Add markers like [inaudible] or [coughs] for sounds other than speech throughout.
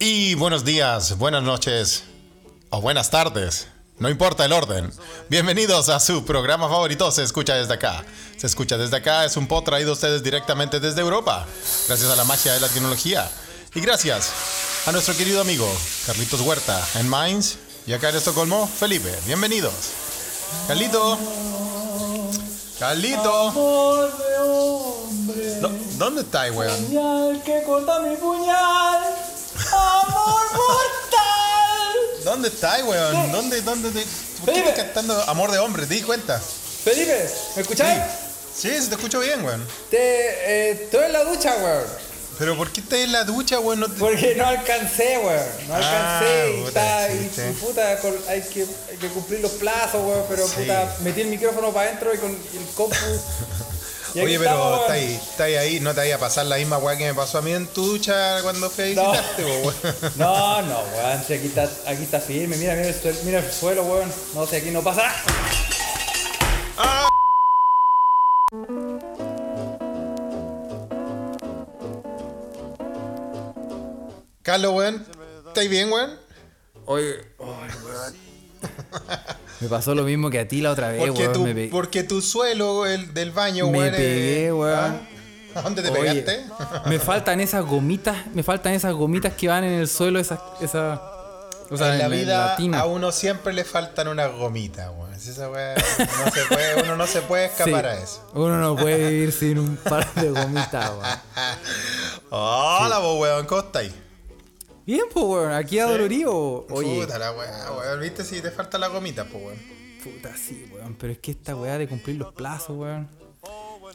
Y buenos días, buenas noches o buenas tardes. No importa el orden. Bienvenidos a su programa favorito, Se Escucha Desde Acá. Se Escucha Desde Acá es un pod traído a ustedes directamente desde Europa, gracias a la magia de la tecnología. Y gracias a nuestro querido amigo Carlitos Huerta en Mainz y acá en Estocolmo, Felipe. Bienvenidos. Carlito. Carlito. ¿Dónde está, weón? Puñal que corta mi puñal. Amor mortal. ¿Dónde está, weón? ¿Dónde, dónde, te- ¿Por qué Felipe. estás cantando Amor de Hombre? ¿Te di cuenta? Felipe, ¿me escucháis? Sí, se te escucho bien, weón. Te, eh, estoy en la ducha, weón. Pero ¿por qué estás en la ducha, weón? No te- Porque no alcancé, weón. No Ah, alcancé y, puta, está, y, sí, sí. puta, hay que, hay que cumplir los plazos, weón. Pero Sí. puta, metí el micrófono para adentro y con el compu. [laughs] Oye, estamos, pero weón. está ahí, está ahí, no te vaya a pasar la misma weá que me pasó a mí en tu ducha cuando fui a No. weón. [laughs] No, no, weón, si aquí está, aquí está firme, mira, mira el, suelo, mira el suelo, weón. No sé, aquí no pasa nada. Carlos, weón, ¿estáis bien, weón? Oye, [laughs] Me pasó lo mismo que a ti la otra vez, Porque, weón. tu, me porque tu suelo el del baño, Me weón. es- pegué, weón. ¿Ah? ¿A dónde te Oye, pegaste? me [laughs] faltan esas gomitas, me faltan esas gomitas que van en el suelo, esas, esa, o sea, en la en vida tina. a uno siempre le faltan unas gomitas, weón. Esa weá no se puede, uno no se puede escapar Sí, a eso. Uno no puede vivir sin un par de gomitas, weón. [laughs] Hola, vos, weón, ¿cómo estáis? Bien, pues, weón, aquí adolorido. Oye, Puta la weá, weón. ¿Viste si te faltan las gomitas, pues, weón? puta, sí, weón, pero es que esta weá de cumplir los plazos, weón.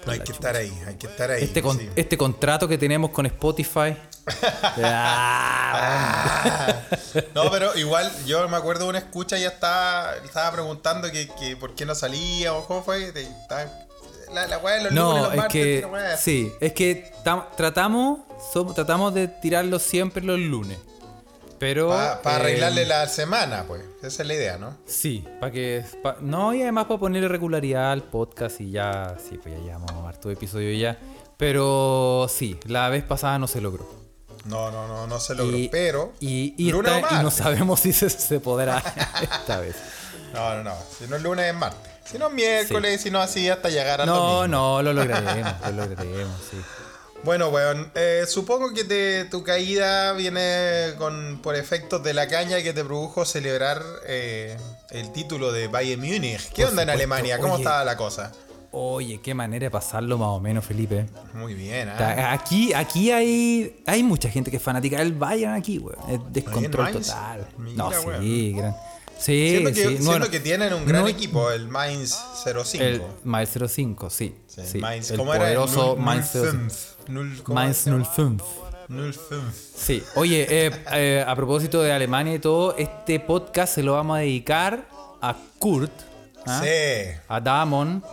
Hay que estar ahí, hay que estar ahí. Este, con- sí. este contrato que tenemos con Spotify. [laughs] Ah, No, pero igual yo me acuerdo de una escucha y ya estaba, estaba preguntando que, que por qué no salía o cómo fue. estaba- la, la weá de los lunes, no, los es martes, que la sí, es que tam- tratamos tratamos de tirarlo siempre los lunes. Pero Para eh, arreglarle la semana, pues. Esa es la idea, ¿no? Sí, para que pa- no y además para ponerle regularidad al podcast y ya sí, pues ya llevamos harto episodio ya. Pero sí, la vez pasada no se logró. No, no, no, no se logró. Y, pero. y, y lunes esta- o y no sabemos [laughs] si se, se podrá [laughs] esta vez. No, no, no. Si no es lunes, es martes. Si no es miércoles, si no así hasta llegar al No, domingo. no, lo [laughs] lograremos, lo lograremos, sí. Bueno, weón, eh, supongo que te- tu caída viene con por efectos de la caña que te produjo celebrar eh, el título de Bayern Múnich. ¿Qué Por onda en. Alemania? ¿Cómo Oye. estaba la cosa? Oye, qué manera de pasarlo más o menos, Felipe. Muy bien. Ta- Aquí, aquí hay, hay mucha gente que es fanática del Bayern aquí, weón. Es descontrol total. Mira, no, sí, gran. Sí, Siento que, sí. siento bueno, que tienen un gran no- equipo, el Mainz 05. El Mainz 05, sí. Sí, sí. Mainz, el ¿Cómo era? El poderoso Mainz 05. 05. Null- ¿cómo Mainz se llama? 05. 05. Sí. Oye, eh, [laughs] eh, a propósito de Alemania y todo, este podcast se lo vamos a dedicar a Kurt, ¿ah? Sí. a Damon,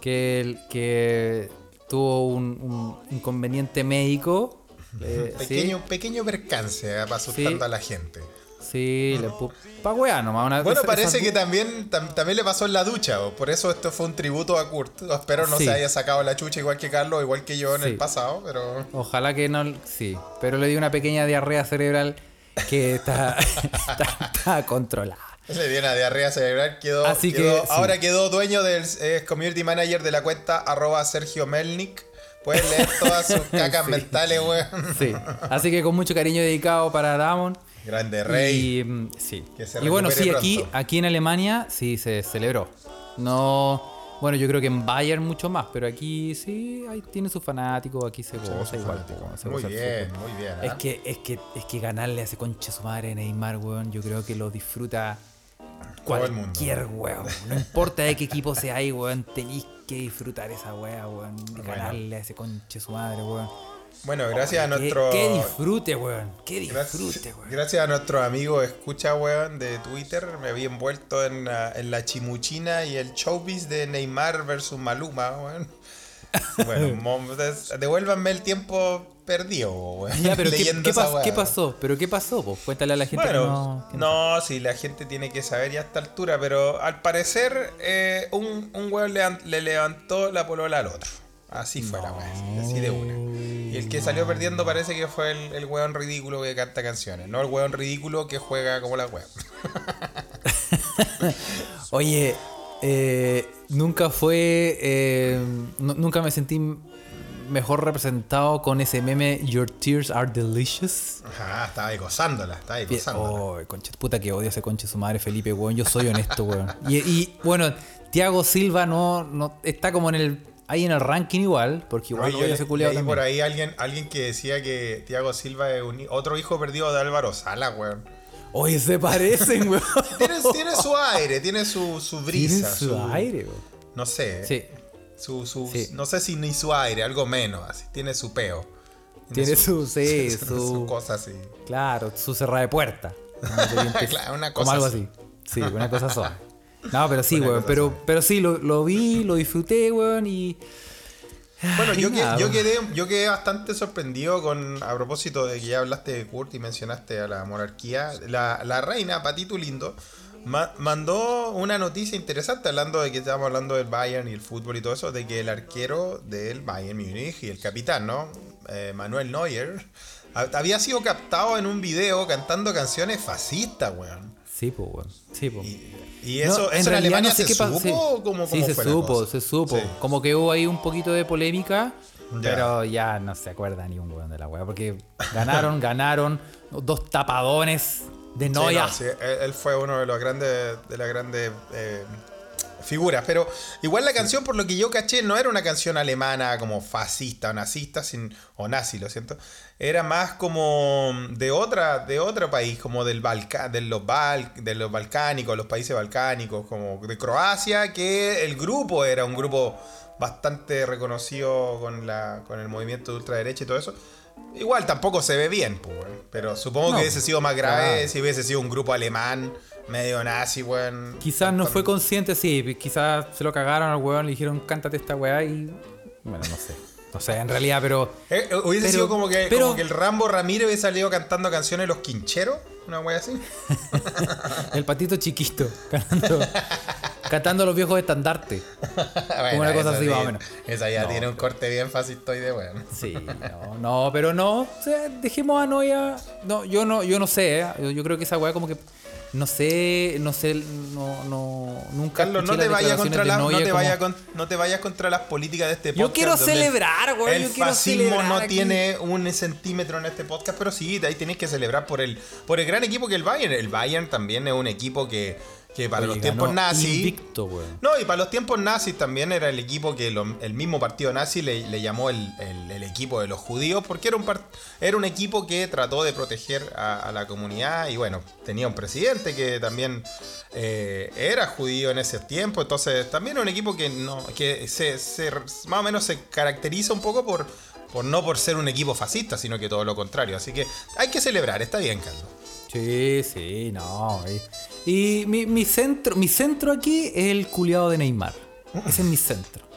que, que tuvo un, un inconveniente médico. [laughs] eh, sí. Pequeño, pequeño percance eh, asustando a la gente. Sí, le pu- pa' weá nomás. Una, Bueno, esa- parece esa- que también, tam- también le pasó en la ducha, por eso esto fue un tributo a Kurt. Espero no Sí. se haya sacado la chucha igual que Carlos, igual que yo en Sí. el pasado, pero... Ojalá que no. Sí, pero le dio una pequeña diarrea cerebral que está, [laughs] está, está controlada. Le dio una diarrea cerebral, quedó, Así que, quedó- sí. ahora quedó dueño del community manager de la cuenta arroba Sergio Melnik. Puedes leer todas sus [laughs] cacas Sí. mentales, weón. Sí, así que con mucho cariño dedicado para Damon. Grande rey. Y, mm, sí. Y bueno, sí, aquí, aquí en Alemania sí se celebró. No. Bueno, yo creo que en Bayern mucho más, pero aquí sí hay, tiene sus fanáticos, aquí se goza igual. se Muy goza bien, muy bien. Es ¿ah? que, es que, es que ganarle a ese concha su madre Neymar, weón, yo creo que lo disfruta cualquier weón. No importa de qué equipo sea ahí, weón, tenéis que disfrutar esa weá, weón. de [laughs] Bueno. Ganarle a ese concha su madre, weón. Bueno, gracias a nuestro... Qué, disfrute, weón. Qué disfrute, weón. gracias a nuestro amigo escucha, weón, de Twitter, me había envuelto en, la- en la chimuchina y el showbiz de Neymar versus Maluma, weón. [laughs] Bueno, devuélvanme el tiempo perdido, weón. Ya, pero ¿qué, leyendo qué esa pas- weá. qué pasó? ¿Pero qué pasó? Pues cuéntale a la gente que Bueno, no... que no, sí, la gente tiene que saber ya a esta altura, pero al parecer eh, un, un weón le, le levantó la polola al otro. Así fue la weá, así, de una. Y el que salió perdiendo parece que fue el, el weón ridículo que canta canciones, no el weón ridículo que juega como la weá. [laughs] Oye, eh, nunca fue. eh, nu- nunca me sentí mejor representado con ese meme Your tears are delicious. Ajá, estaba ahí gozándola, estaba ahí gozándola. Oh, concha, puta que odio ese conche su madre Felipe, weón. Yo soy honesto, weón. Y, y, bueno, Thiago Silva no, no está como en el ahí en el ranking igual, porque igual ese le- culiao leí por también. ahí alguien, alguien que decía que Thiago Silva es un otro hijo perdido de Álvaro Sala, weón. Oye, se parecen, weón. [laughs] Tiene, tiene su aire, tiene su, su brisa. su aire, weón. No sé. Sí. Su, su, Sí. No sé si ni su aire, algo menos. Así. Tiene su peo. Tiene su- [laughs] sí, su, su- cosa así. Claro, su cerrada de puerta. [laughs] Se Claro, una como algo así. Sí, una cosa suave. No, pero sí, weón. Pero, pero sí, lo, lo vi, lo disfruté, weón, y. Bueno, Ay, yo, que- quedé, yo quedé bastante sorprendido con, a propósito de que ya hablaste de Kurt y mencionaste a la monarquía. La, la reina, Patito Lindo, ma- mandó una noticia interesante hablando de que estábamos hablando del Bayern y el fútbol y todo eso, de que el arquero del Bayern Múnich y el capitán, ¿no? Eh, Manuel Neuer, ha- había sido captado en un video cantando canciones fascistas, weón. Sí, pues, weón. Sí, pues. Y, y eso, No, eso en, realidad Alemania no sé se qué supo Sí, o cómo, Sí, cómo se fue supo, se supo. Sí. Como que hubo ahí un poquito de polémica, Ya. pero ya no se acuerda ni un weón de la weá. Porque ganaron, [laughs] ganaron dos tapadones de Noia. no, él fue uno de los grandes de las grandes eh, figuras. Pero igual la canción, por lo que yo caché, no era una canción alemana como fascista o nazista, sin, o nazi, lo siento. Era más como de otra, de otro país, como del Balca, de los Bal, de los balcánicos, los países balcánicos, como de Croacia, que el grupo era un grupo bastante reconocido con la, con el movimiento de ultraderecha y todo eso. Igual tampoco se ve bien, pues, pero supongo No, que hubiese sido más grave claro. si hubiese sido un grupo alemán, medio nazi, weón. Quizás no fue consciente, sí. Quizás se lo cagaron al weón, le dijeron, cántate esta weá y. Bueno, no sé. No sé, en realidad, pero. Eh, eh, hubiese Pero- sido como que, pero- como que el Rambo Ramírez hubiese salido cantando canciones los quincheros, una wea así. [laughs] El patito chiquito, cantando, [laughs] cantando los viejos estandartes. Bueno, una cosa así, sí- más o menos. Esa ya No, tiene un corte bien fascistoide, weón. Sí, no, no, pero no. O sea, dejemos a Noia. No, yo no, yo no sé, ¿eh? yo, yo creo que esa weá como que. No sé, no sé, no, no, nunca. Carlos, no te contra de las, no te como- con- no te vayas contra las políticas de este Yo podcast. quiero donde el- celebrar, güey, El yo quiero fascismo celebrar no aquí. tiene un centímetro en este podcast, pero sí, ahí tenéis que celebrar por el, por el gran equipo que el Bayern. El Bayern también es un equipo que, que para Oye, los tiempos nazis. Invicto. No, y para los tiempos nazis también era el equipo que lo- el mismo partido nazi le, le llamó el, el- el equipo de los judíos, porque era un, par- era un equipo que trató de proteger a, a la comunidad y bueno, tenía un presidente que también eh, era judío en ese tiempo, entonces también era un equipo que, no, que se, se- más o menos se caracteriza un poco por, por no por ser un equipo fascista, sino que todo lo contrario. Así que hay que celebrar, está bien, Carlos. Sí, sí, no. Y, y mi, mi centro, mi centro aquí es el culiado de Neymar. Ese es mi centro. [laughs]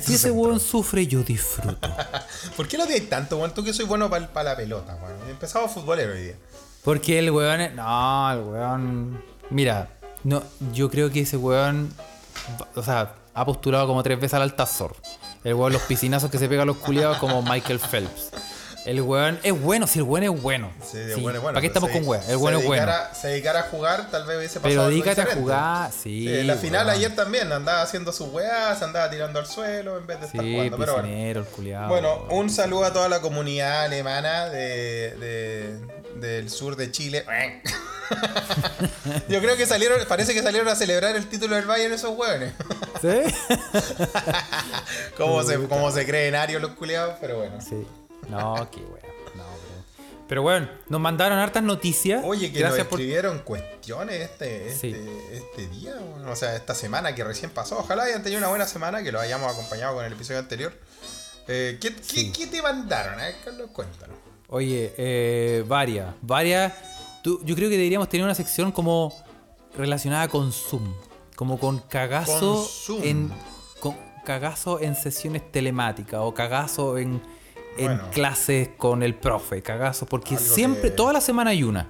Si ese weón sufre, yo disfruto. [laughs] ¿Por qué lo odias tanto, weón? Tú que soy bueno para la pelota, weón. Empezamos futbolero hoy día. Porque el weón es- No, el weón. Mira, no, yo creo que ese weón. O sea, ha postulado como tres veces al Altazor. El weón, los piscinazos que se pega a los culiados como [laughs] Michael Phelps. El weón es bueno, si el weón es bueno. Sí, Sí, bueno es bueno. ¿Para qué estamos se- con weón? El bueno es bueno. Se dedicara a jugar, tal vez hubiese pasado Pero algo dedícate a jugar, sí. En la final weón. ayer también andaba haciendo sus weas, se andaba tirando al suelo en vez de estar jugando. Pero bueno. el. Bueno, un saludo a toda la comunidad alemana de, de- del sur de Chile. [laughs] Yo creo que salieron, parece que salieron a celebrar el título del Bayern esos hueones. ¿Sí? [laughs] cómo, se, cómo se creen arios los culiados, pero bueno. Sí. No, qué weón. No, pero. Pero bueno, nos mandaron hartas noticias. Oye, que Gracias nos por. escribieron cuestiones este, este, Sí. este día, bueno, o sea, esta semana que recién pasó. Ojalá hayan tenido una buena semana, que lo hayamos acompañado con el episodio anterior. Eh, ¿qué, qué- Sí. qué te mandaron? Carlos, cuéntanos. Oye, eh, varias. Varias. Tú- yo creo que deberíamos tener una sección como relacionada con Zoom. Como con cagazo Con Zoom. en. Con cagazo en sesiones telemáticas o cagazo en, en clases con el profe. Cagazo. Porque Algo siempre, que- toda la semana hay una.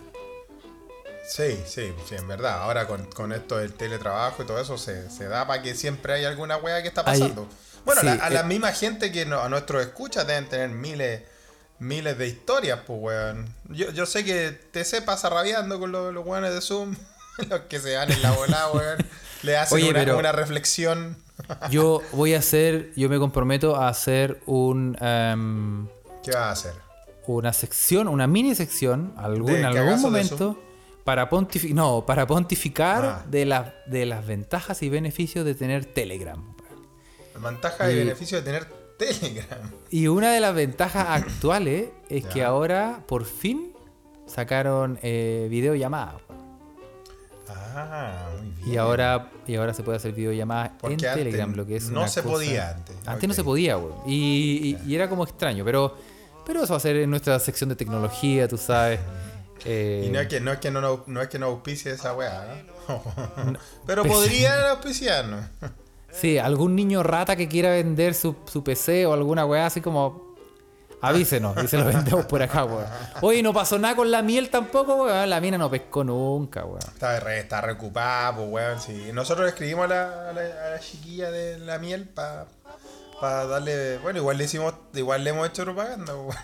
Sí, sí, sí, en verdad. Ahora con, con esto del teletrabajo y todo eso se, se da para que siempre hay alguna wea que está Hay- pasando. Bueno, Sí, la- a la eh. misma gente que no- a nuestros escuchas deben tener miles, miles de historias, pues, weón. Yo, yo sé que TC pasa rabiando con los, los weones de Zoom, [laughs] los que se van en la bola, weón. Le hacen Oye, una, pero- una reflexión. Yo voy a hacer, yo me comprometo a hacer un em, ¿Qué vas a hacer? una sección, una mini sección, algún, ¿De en algún momento, para pontificar, no, para pontificar Ah. de, las de las ventajas y beneficios de tener Telegram. Ventaja y Y- beneficio de tener Telegram. Y una de las ventajas actuales es que ahora, por fin, sacaron eh, videollamadas. Ah, muy bien. Y ahora, y ahora se puede hacer videollamadas en Porque antes Telegram, lo que es no una se cosa- podía antes. Antes no se podía, güey. Y, y- y era como extraño, pero, pero eso va a ser en nuestra sección de tecnología, tú sabes. [laughs] Eh, Y no es que no, es que no, no, no es que no auspicie esa weá, ¿no? [laughs] [laughs] Pero podrían auspiciarnos. Sí, algún niño rata que quiera vender su, su PC o alguna weá así como. Avísenos y se lo vendemos por acá, weón. Oye, no pasó nada con la miel tampoco, weón. La mina no pescó nunca, weón. Está, re, está reocupada, pues, weón. Sí. Nosotros escribimos a la, a la, a la chiquilla de la miel para darle. Bueno, igual le hicimos. Igual le hemos hecho propaganda, pues,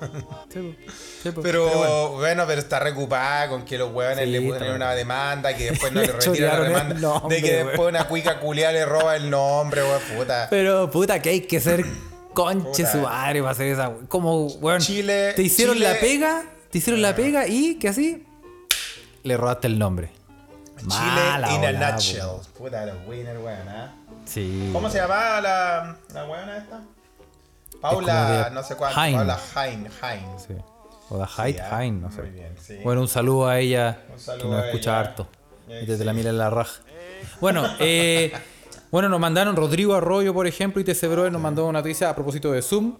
weón. Sí. Sí. Pero, bueno. bueno. pero está reocupada con que los weones Sí, le ponen una demanda, que después no Le [laughs] le retiran la demanda. nombre, de que después una cuica culiada le roba el nombre, weón, puta. Pero puta que hay que ser conche su madre para hacer esa. Como, weón. Chile- Te hicieron Chile- la pega, te hicieron la pega y que así le robaste el nombre. Mala Chile in a nutshell. po. Puta, los winner, weón, ¿ah? Sí. ¿Cómo se llamaba la, la weona esta? Paula, no sé cuánto. Hein. Paula Hein, Hein. Sí. O da Height, ah, Hein, no sé. muy bien, sí. Bueno, un saludo a ella, Un saludo que nos a escucha ella. harto. Eh, Desde sí. la mira en la raja. Bueno, eh, [laughs] bueno, nos mandaron Rodrigo Arroyo, por ejemplo, y TC Brother nos mandó una noticia a propósito de Zoom.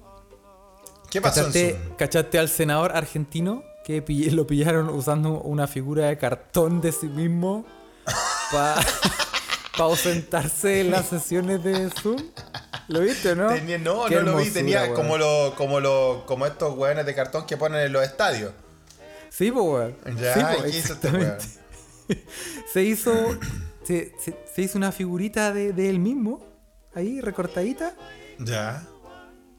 ¿Qué pasó en ¿Cachaste, Zoom? cachaste al senador argentino que [laughs] lo pillaron usando una figura de cartón de sí mismo para [laughs] ausentarse en las sesiones de Zoom? ¿Lo viste, no? Tenía- no, Qué no lo vi. Tenía weón. como, lo, como, lo, como estos weones de cartón que ponen en los estadios. Sí, pues, weón. Ya, Sí, ¿y po, ¿qué hizo este weón? [laughs] Se hizo. Se, se- se hizo una figurita de, de él mismo, ahí, recortadita, Ya.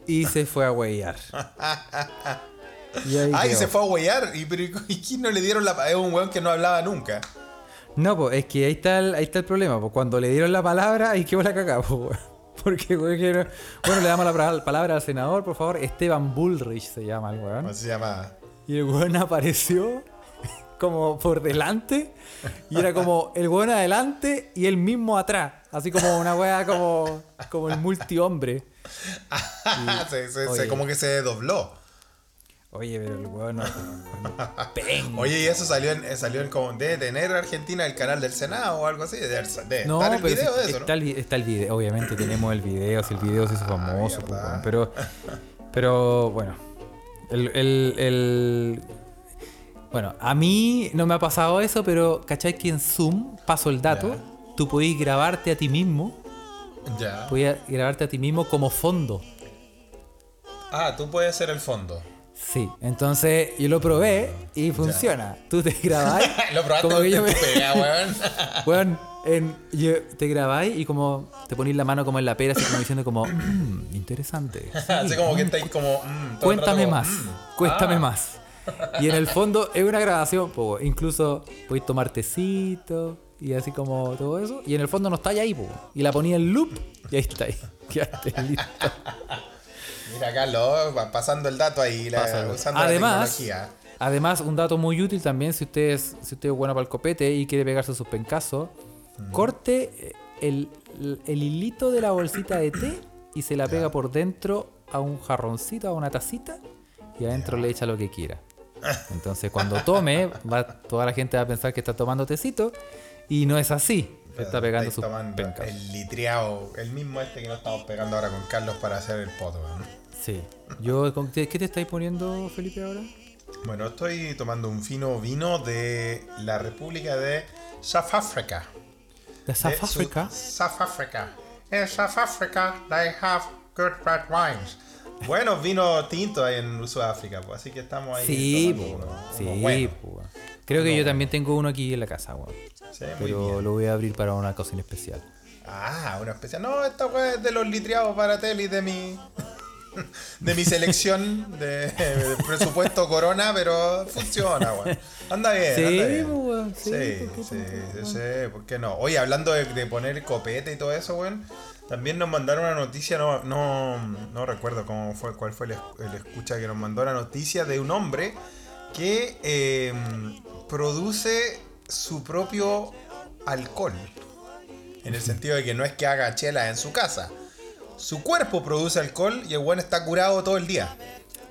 y se fue a huellar. [laughs] Y Ay, quedó. se fue a huellar. ¿Y, pero, ¿y quién no le dieron la.? Es un weón que no hablaba nunca. No, pues es que ahí está el, ahí está el problema. Pues cuando le dieron la palabra, ahí quedó la cagada, pues. [laughs] Porque, Bueno, le damos la palabra al senador, por favor. Esteban Bullrich se llama el weón. ¿Cómo se llama? Y el weón apareció como por delante. Y era como el weón adelante y el mismo atrás. Así como una weá como, como el multihombre. [laughs] se, se- como que se dobló. Oye, pero el weón. Pen. Oye, y eso salió en, eh, salió en como de tener Argentina el canal del Senado o algo así. De, de No, el video sí, de eso, está, el, está el video. Obviamente tenemos el video. Si el video se hizo famoso. pues, mierda. weón. pero, pero bueno. El, el- el- Bueno, a mí no me ha pasado eso, pero ¿cachai que en Zoom, paso el dato, tú podés grabarte a ti mismo? Ya. Podías grabarte a ti mismo como fondo. Ah, tú puedes ser el fondo. Sí, entonces yo lo probé y funciona. Tú te grabáis. [laughs] Lo probaste como que yo me. pega, [laughs] weón. Weón, en- yo- te grabáis y como te ponís la mano como en la pera, así como diciendo como, "Mm, interesante. sí, [laughs] Así como que mm, estáis como. mm, todo el rato Cuéntame como, más, cuéntame ah. más. [laughs] Y en el fondo es una grabación, po, incluso podéis tomar tecito y así como todo eso. Y en el fondo no está ahí, po, y la ponía en loop y ahí está ahí. [laughs] Quedaste listo. Mira, Carlos, va pasando el dato ahí, la- usando Además, la además, un dato muy útil también, si usted es, si usted es bueno para el copete y quiere pegarse sus pencazos, corte el, el hilito de la bolsita de té y se la pega por dentro a un jarroncito, a una tacita, y adentro le echa lo que quiera. Entonces, cuando tome, va, toda la gente va a pensar que está tomando tecito, y no es así. Se está pegando sus pencas. El litriado, el mismo este que nos estamos pegando ahora con Carlos para hacer el poto, weón. Sí. Yo, ¿con ¿Qué te estáis poniendo, Felipe, ahora? Bueno, estoy tomando un fino vino de la República de South Africa. ¿De South Africa? South Africa. In South Africa, they have good red wines. Buenos vinos tintos hay en Sudáfrica, pues, así que estamos ahí. Sí, tomando po, uno- sí, uno bueno. Creo que yo también tengo uno aquí en la casa, weón. Sí, Pero lo voy a abrir para una ocasión especial. Ah, una especial. No, esta weá es de los litriados para tele de mi. De mi selección de, de presupuesto Corona, pero funciona, weón. Anda bien, Sí, anda bien. weón, sí, Sí, ¿por qué sí, sí, sí, ¿por qué no? Oye, hablando de, de poner copete y todo eso, weón. También nos mandaron una noticia, no, no, no recuerdo cómo fue, cuál fue el, es- el escucha que nos mandó la noticia de un hombre que eh, produce su propio alcohol. En el sentido de que no es que haga chela en su casa. Su cuerpo produce alcohol y el weón está curado todo el día.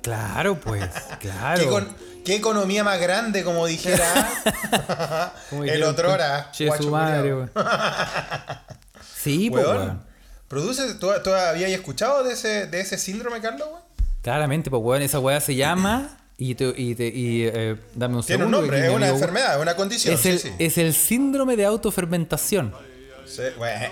Claro, pues, [laughs] claro. ¿Qué, con- qué economía más grande, como dijera [laughs] el otrora? Che, su madre. Sí, pues. ¿Produce, ¿tú, tú habías escuchado de ese, de ese síndrome, Carlos? weón? Claramente, pues, weón, esa weá se llama. Y, te, y, te- y eh, dame un Tiene un nombre, que es mi una amigo- enfermedad, es una condición. Es sí, el, sí. es el síndrome de autofermentación. Sí, bueno,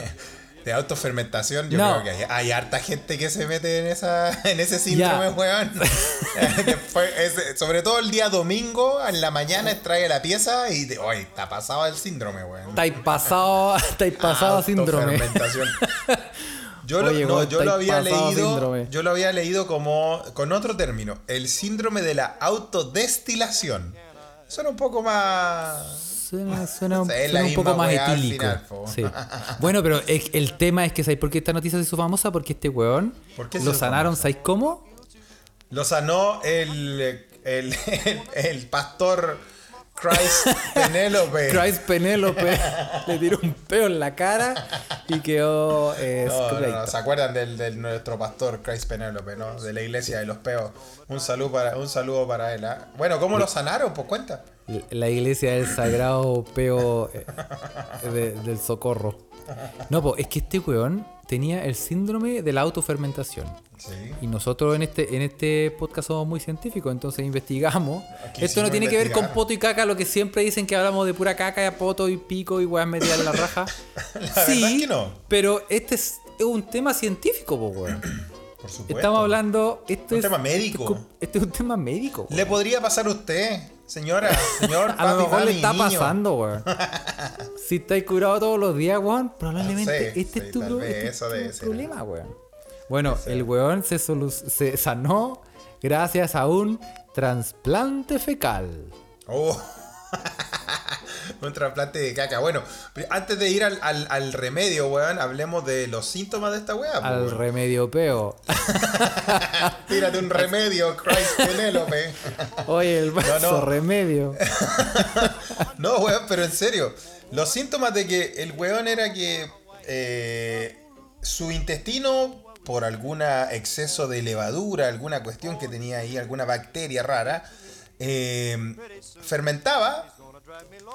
[laughs] de autofermentación, yo No. creo que hay, hay harta gente que se mete en esa [laughs] en ese síndrome, Ya. weón. [laughs] [laughs] Después, es- sobre todo el día domingo, en la mañana extrae la pieza y, oye, está pasado el síndrome, weón. Estáis pasado, estáis pasado síndrome. Yo, lo, no, yo lo había leído. síndrome. Yo lo había leído como. con otro término. El síndrome de la autodestilación. Suena un poco más. Suena, [laughs] suena, un poco más etílico. final. Sí. [laughs] Bueno, pero es- el tema es que, ¿sabéis por qué esta noticia se hizo famosa? Porque este weón ¿Por qué se lo sanaron, famosa? ¿sabéis cómo? Lo sanó el. el, el, el pastor Christ [laughs] Penélope. Christ Penélope le tiró un peo en la cara y quedó eh, No, no. ¿Se acuerdan del, del nuestro pastor Christ Penélope, no? De la iglesia de los peos. Un saludo para, un saludo para él. ¿ah? Bueno, ¿cómo lo sanaron? Pues cuenta. La iglesia del sagrado peo eh, de- del socorro. No, pues es que este weón tenía el síndrome de la autofermentación. Sí. Y nosotros en este, en este podcast somos muy científicos, entonces investigamos. Aquí Esto no tiene que ver con poto y caca, lo que siempre dicen que hablamos de pura caca, y poto y pico y weas metidas en la raja. [laughs] verdad es que no. Pero este es, un tema científico, po, weón. [clears throat] Por supuesto. Estamos hablando. Esto Un es, tema médico. Este es un tema médico. Le podría pasar a usted, señora, señor, [laughs] A lo mejor le está niño. pasando, weón. [laughs] si estáis curado todos los días, weón, probablemente Sí, este sí, es tu, este es tu problema, weón. Bueno, el weón se, se sanó gracias a un trasplante fecal. Oh. [laughs] [laughs] Un trasplante de caca. Bueno, antes de ir al, al- al remedio, weón, hablemos de los síntomas de esta weá. po, Al weón. remedio peo. [laughs] Tírate un remedio, Christ Penélope. [laughs] Oye, el vaso no. remedio. No, weón, pero en serio. Los síntomas de que el weón era que eh, su intestino, por algún exceso de levadura, alguna cuestión que tenía ahí, alguna bacteria rara, eh, fermentaba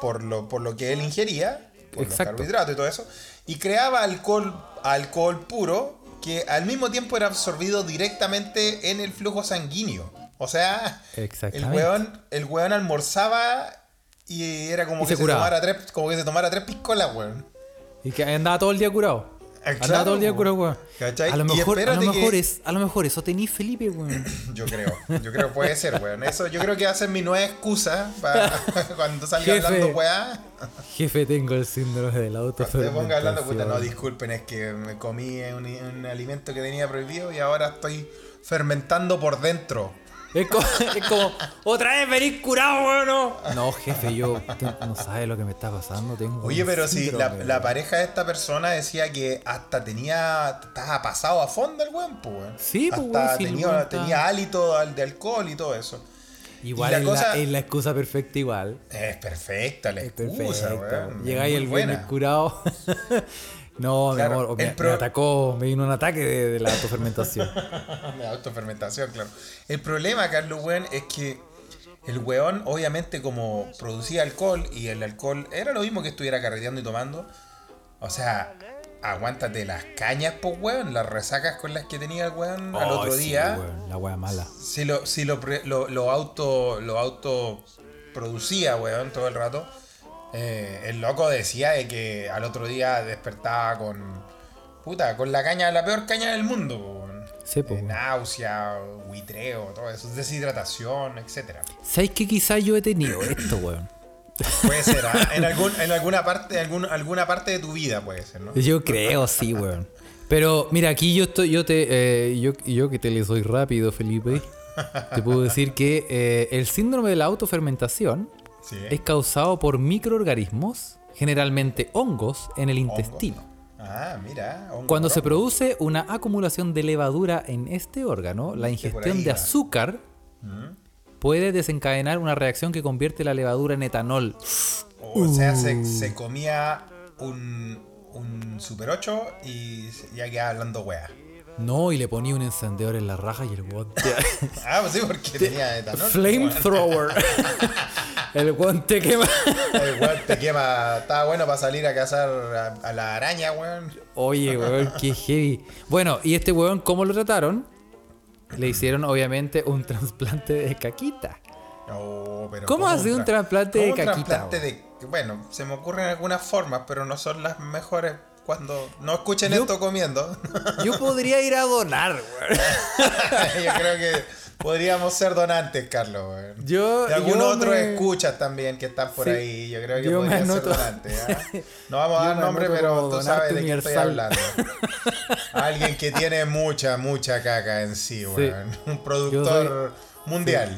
por lo, por lo que él ingería, por los Exacto. carbohidratos y todo eso, y creaba alcohol, alcohol puro que al mismo tiempo era absorbido directamente en el flujo sanguíneo. O sea, el weón, el weón almorzaba y era como Y que se se, tomara tres, como que se tomara tres piscolas, weón. Y que andaba todo el día curado. Andaba claro, todo el día weón. A lo mejor, a lo que- mejor es, a lo mejor eso tenís Felipe, weón. [laughs] Yo creo, yo creo que puede ser, weón. Eso yo creo que va a ser mi nueva excusa para [laughs] [laughs] cuando salga Jefe. hablando weá. Jefe, tengo el síndrome del Cuando te ponga hablando, puta, no, disculpen, es que me comí un, un alimento que tenía prohibido y ahora estoy fermentando por dentro. Es como, [laughs] es como, otra vez venís curado, weón. No, No, jefe, yo no sabe lo que me está pasando. Tengo Oye, pero si la, pareja de esta persona decía que hasta tenía. Estaba pasado a fondo el weón, pues, weón. Sí, pues, Hasta weón, tenía, weón tenía hálito al- de alcohol y todo eso. Igual la es, cosa- la, es la excusa perfecta, igual. Es perfecta la excusa, perfecta. weón. Llegáis el buena. curado. [laughs] no, Claro, mi amor, me, el pro- me atacó, me vino un ataque de, de la autofermentación. [laughs] De autofermentación, claro. El problema, Carlos, weón, es que el weón, obviamente, como producía alcohol y el alcohol era lo mismo que estuviera carreteando y tomando. O sea, aguántate las cañas, pues, weón, las resacas con las que tenía el weón al Oh, otro sí, día. weón, la wea mala. Si lo, si lo, lo, lo auto, lo auto producía, weón, todo el rato. Eh, el loco decía de que al otro día despertaba con. Puta, con la caña, la peor caña del mundo. Sí, po, Eh, náusea, buitreo, todo eso, deshidratación, etcétera. ¿Sabes que quizás yo he tenido [coughs] esto, weón? Puede ser, ¿ah? [laughs] en, algún, en alguna parte, algún, alguna parte de tu vida puede ser, ¿no? Yo creo, sí, weón. Pero mira, aquí yo estoy, yo te, eh, yo, yo que te le soy rápido, Felipe, te puedo decir que eh, el síndrome de la autofermentación Sí. es causado por microorganismos, generalmente hongos, en el intestino. Ah, mira. hongo Cuando se produce una acumulación de levadura en este órgano, la ingestión de azúcar Mm. puede desencadenar una reacción que convierte la levadura en etanol. O sea, Uh. se, se comía un, un Super 8 y ya quedaba hablando wea. No, y le ponía un encendedor en la raja y el weón te- [laughs] Ah, pues sí, porque tenía etanol. Flamethrower. [laughs] el weón te quema. El weón te quema. Estaba bueno para salir a cazar a, a la araña, weón. Oye, weón, qué heavy. Bueno, y este weón, ¿cómo lo trataron? Le hicieron, obviamente, un trasplante de caquita. No, pero ¿Cómo hace un tra- trasplante de caquita, trasplante de- Bueno, se me ocurren algunas formas, pero no son las mejores cuando no escuchen Yo- esto comiendo. [laughs] Yo podría ir a donar, weón. [laughs] Yo creo que podríamos ser donantes, Carlos. weón. Yo- y algunos otros me- escuchas también que están por Sí. ahí. Yo creo que Yo podrían ser donantes. ¿ah? [laughs] No vamos a dar nombre, pero tú sabes de qué estoy hablando. Alguien que tiene mucha, mucha caca en sí, weón. Un productor mundial.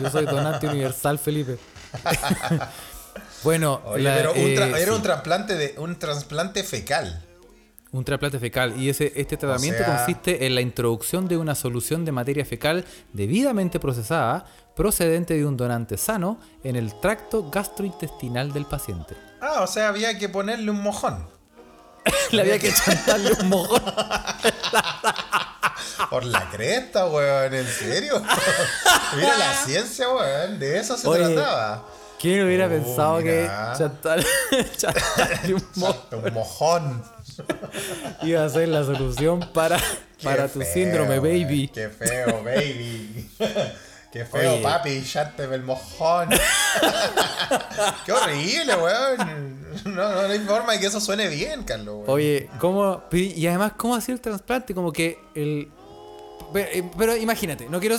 Yo soy donante universal, Felipe. Bueno, Oye, la- pero un eh, era un trasplante de un trasplante fecal. un trasplante fecal. Y ese, este tratamiento sea- consiste en la introducción de una solución de materia fecal debidamente procesada, procedente de un donante sano, en el tracto gastrointestinal del paciente. Ah, o sea, había que ponerle un mojón. [laughs] Le había que chantarle un mojón. [laughs] Por la cresta, weón, ¿en serio? [laughs] Mira la ciencia, weón, de eso se Oye, trataba. ¿Quién hubiera Oh, pensado mira. que [laughs] chantarle, [laughs] chantarle un mojón Un [laughs] mojón. iba a ser la solución para, para tu feo, síndrome, weón, baby? Qué feo, baby. Qué feo, Oye. papi, chánteme el mojón. Qué horrible, weón. No, no, no hay forma de que eso suene bien, Carlos. weón. Oye, ¿cómo? Y además, ¿cómo hacía el trasplante? Como que el. Pero, eh, pero imagínate, no quiero.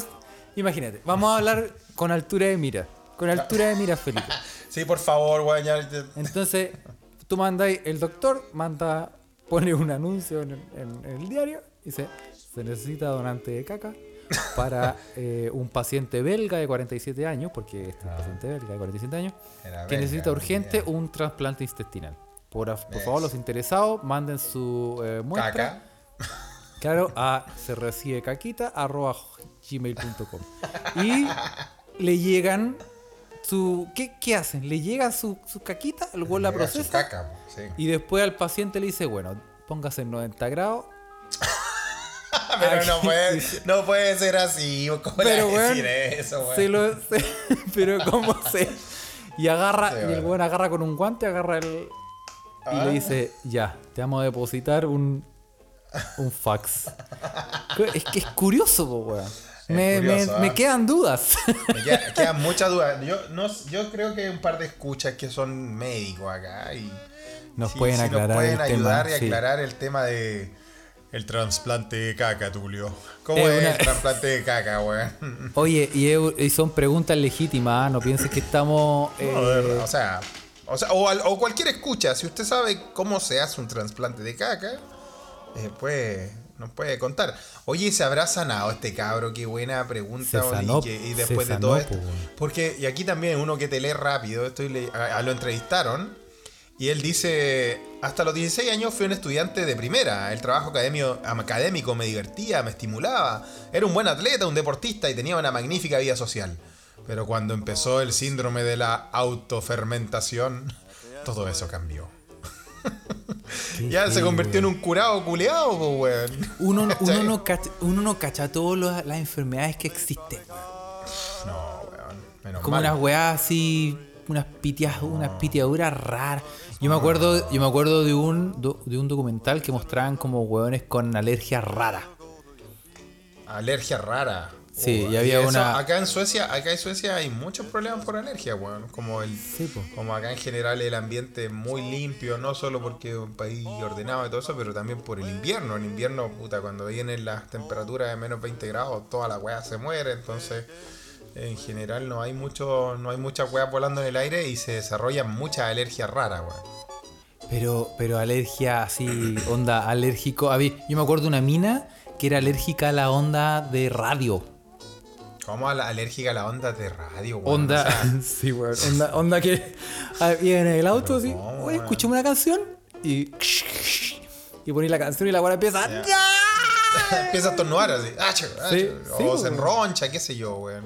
Imagínate, vamos a hablar con altura de mira. Con altura de mira, Felipe. [laughs] Sí, por favor, weón. ya- Entonces, tú mandáis, el doctor manda, pone un anuncio en el, en el diario y dice: se necesita donante de caca para [laughs] eh, un paciente belga de 47 años, porque este es un paciente belga de 47 años, que necesita urgente un trasplante intestinal. Por, favor, los interesados manden su eh, muestra. Caca. [laughs] Claro, a se recibe caquita arroba gmail.com. Y le llegan su. ¿Qué, qué hacen? Le llega su, su caquita, el güey la su procesa caca, po, sí. y después al paciente le dice, bueno, póngase en 90 grados. [laughs] Pero no puede, no puede ser así. ¿Cómo le Pero weón, decir eso, weón? se lo, se- [laughs] pero cómo se. Y agarra, Sí, y el weón agarra con un guante, agarra el. Y Ah. le dice, ya, te vamos a depositar un, un fax. [laughs] es que es curioso, po, weón. Me, curioso, me- ¿ah? me quedan dudas. Me queda- [laughs] quedan muchas dudas. Yo, no, yo creo que hay un par de escuchas que son médicos acá y Nos sí, pueden sí aclarar nos pueden el ayudar tema. y sí. aclarar el tema de el trasplante de caca, Tulio. ¿Cómo Es es una- el trasplante de caca, weón? [laughs] Oye, y, son preguntas legítimas, ¿ah? no pienses que estamos... eh, No, de verdad, o sea, o, sea o, al- o cualquier escucha, si usted sabe cómo se hace un trasplante de caca, eh, puede, nos puede contar. Oye, ¿se habrá sanado este cabro? Qué buena pregunta. Sanó, que- y se después de sanó, todo esto. weón. Porque, y aquí también uno que te lee rápido, estoy le- a, a lo entrevistaron, y él dice, hasta los 16 años fui un estudiante de primera, el trabajo académico, académico me divertía, me estimulaba, era un buen atleta, un deportista y tenía una magnífica vida social. Pero cuando empezó el síndrome de la autofermentación, [laughs] todo eso cambió. [laughs] Ya se convirtió en un curado culeado, pues, weón. Uno, [laughs] uno, no cacha, uno no cacha todas las enfermedades que existen. No, weón. Menos Como mal. unas weas así, unas pitias, unas pitiaduras raras. Yo me acuerdo, yo me acuerdo de un de un documental que mostraban como hueones con alergias raras. Alergia rara. Sí, y había eso, una- Acá en Suecia, acá en Suecia hay muchos problemas por alergia, weón. Como el, Sí, como acá en general el ambiente es muy limpio, no solo porque es un país ordenado y todo eso, pero también por el invierno. En invierno, puta, cuando vienen las temperaturas de menos 20 grados, toda la weá se muere, entonces en general no hay mucho, no hay muchas weas volando en el aire y se desarrollan muchas alergias raras, weón. Pero, pero alergia así, onda alérgico. Yo me acuerdo de una mina que era alérgica a la onda de radio. ¿Cómo alérgica a la onda de radio, weón? Onda, O sea, [laughs] sí, weón. Onda, onda que ah, iba en el auto así, ¿cómo, oye, weón? escuchame una canción y. Y poní la canción y la weá empieza. [laughs] Empieza a estornudar así. ¡acho! ¡acho! Sí, o sí, se weón. enroncha, qué sé yo, weón.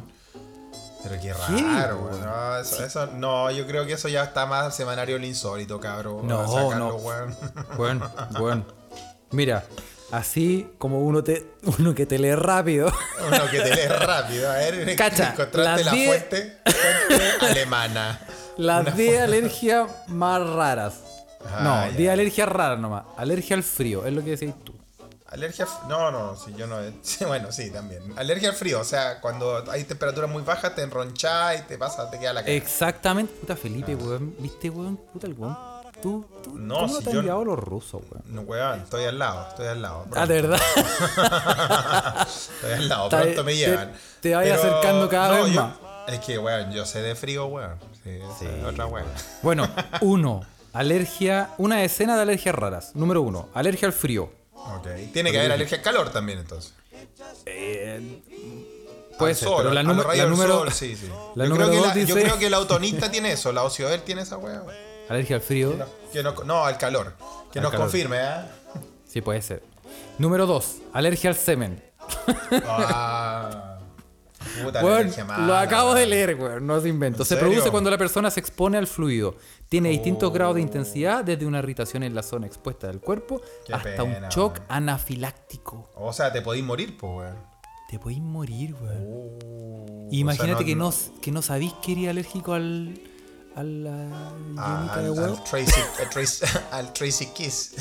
Pero qué raro, weón. No, eso, eso- no, yo creo que eso ya está más semanario el insólito, cabrón. No, sacarlo, no. weón. Bueno, bueno. Mira, así como uno te [laughs] uno que te lee rápido. Uno que te lee rápido. A ver, [laughs] [laughs] Cacha, encontraste la fuente, fuente alemana. Las 10 alergias más raras. Ah, no, ya. 10 alergias raras nomás. Alergia al frío, es lo que decís tú. Alergia. No, no, sí, yo no. bueno, sí, también. Alergia al frío. O sea, cuando hay temperaturas muy bajas, te enronchás y te pasa, te queda la cara. Exactamente. Puta Felipe, weón. ¿Viste, weón? Puta el weón. Tú, tú, No, ¿cómo si te han yo- llevado los rusos, weón? No, weón, estoy al lado, estoy al lado. Ah, de verdad. [laughs] Estoy al lado, pronto me te- llevan. te vayas acercando cada vez yo- más. Es que, weón, yo sé de frío, weón. Sí, otra weón. bueno, [laughs] uno. Alergia. Una escena de alergias raras. Número uno. Alergia al frío. Ok. Tiene que haber alergia al calor también, entonces. Puede Al ser, sol, pero la, la número. sol, sí, sí. la yo, número creo que la, yo dice- creo que la autonista tiene eso, la Ocioel tiene esa weón. Alergia al frío. Que no, que no- no, al calor. Que Al nos calor. confirme, ¿eh? Sí, puede ser. Número dos. Alergia al semen. Ah, puta, alergia mala, lo acabo de leer, weón. No se invento. ¿En Se serio? produce cuando la persona se expone al fluido. Tiene distintos Oh. grados de intensidad, desde una irritación en la zona expuesta del cuerpo Qué hasta un shock anafiláctico. O sea, te podís morir, pues, weón. Te podéis morir, weón. Uh, Imagínate o sea, que, no, que no sabís que eres alérgico al. A la a- yemita de al, al Tracy, al [laughs] Tracy, al Tracy Kiss.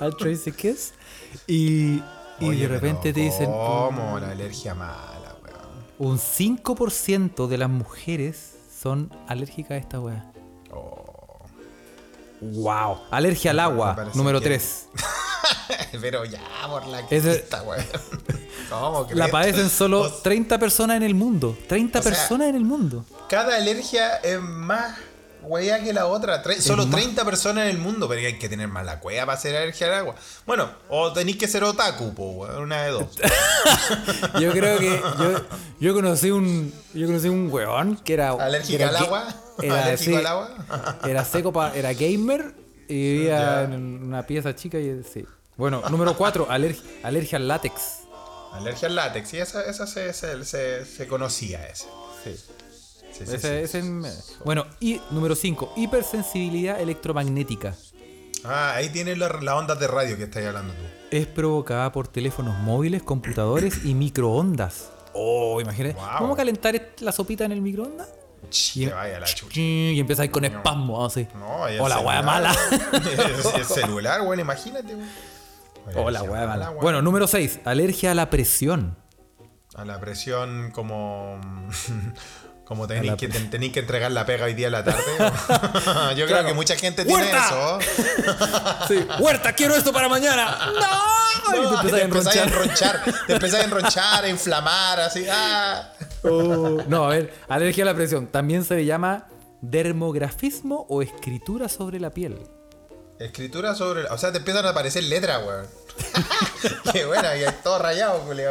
Al Tracy Kiss. Y, y de repente te dicen. ¿Cómo? La alergia mala, weón. Un 5% de las mujeres son alérgicas a esta weá. Wow. Alergia al agua, número que- 3. [laughs] Pero ya, por la Ese- quinta, weón. [laughs] ¿Cómo La crees? padecen solo O- 30 personas en el mundo. 30 o sea, personas en el mundo. Cada alergia es más hueá que la otra. Tre- solo más- 30 personas en el mundo, pero hay que tener más la cueva para hacer alergia al agua. Bueno, o tenéis que ser otaku, po, una de dos. [laughs] Yo creo que yo, yo conocí un yo conocí un weón que era ¿Alérgico [laughs] al agua? Era, ¿Alérgico sí, al agua? era seco pa- era gamer y vivía en una pieza chica y sí. Bueno, número 4, alergia al látex. Alergia al látex, sí, esa, esa se, se, se, se conocía ese. Sí. Sí, sí, Ese- sí. ese es- bueno, y número 5, hipersensibilidad electromagnética. Ah, ahí tienes la- las ondas de radio que estáis hablando tú. Es provocada por teléfonos móviles, computadores y microondas. Oh, imagínate. Wow. ¿Cómo calentar la sopita en el microondas? Y, que vaya la chucha. y empezáis con espasmo así. No, o la weá mala. [laughs] el celular, weón, imagínate, weón. o la weá mala. Bueno, número 6. Alergia a la presión. A la presión como... [laughs] Como tenéis la que, ten- tenéis que entregar la pega hoy día a la tarde. [laughs] Yo creo que mucha gente tiene ¡Huerta! eso. [laughs] Sí. ¡Huerta, quiero esto para mañana! [laughs] ¡No! No, empezáis te a empezáis a enronchar. Te empezáis a enronchar, a inflamar, así. ¡ah! Oh, No, a ver, alergia a la presión. También se le llama dermografismo o escritura sobre la piel. Escritura sobre... O sea, te empiezan a aparecer letras, weón. Qué buena, y todo rayado, Julio.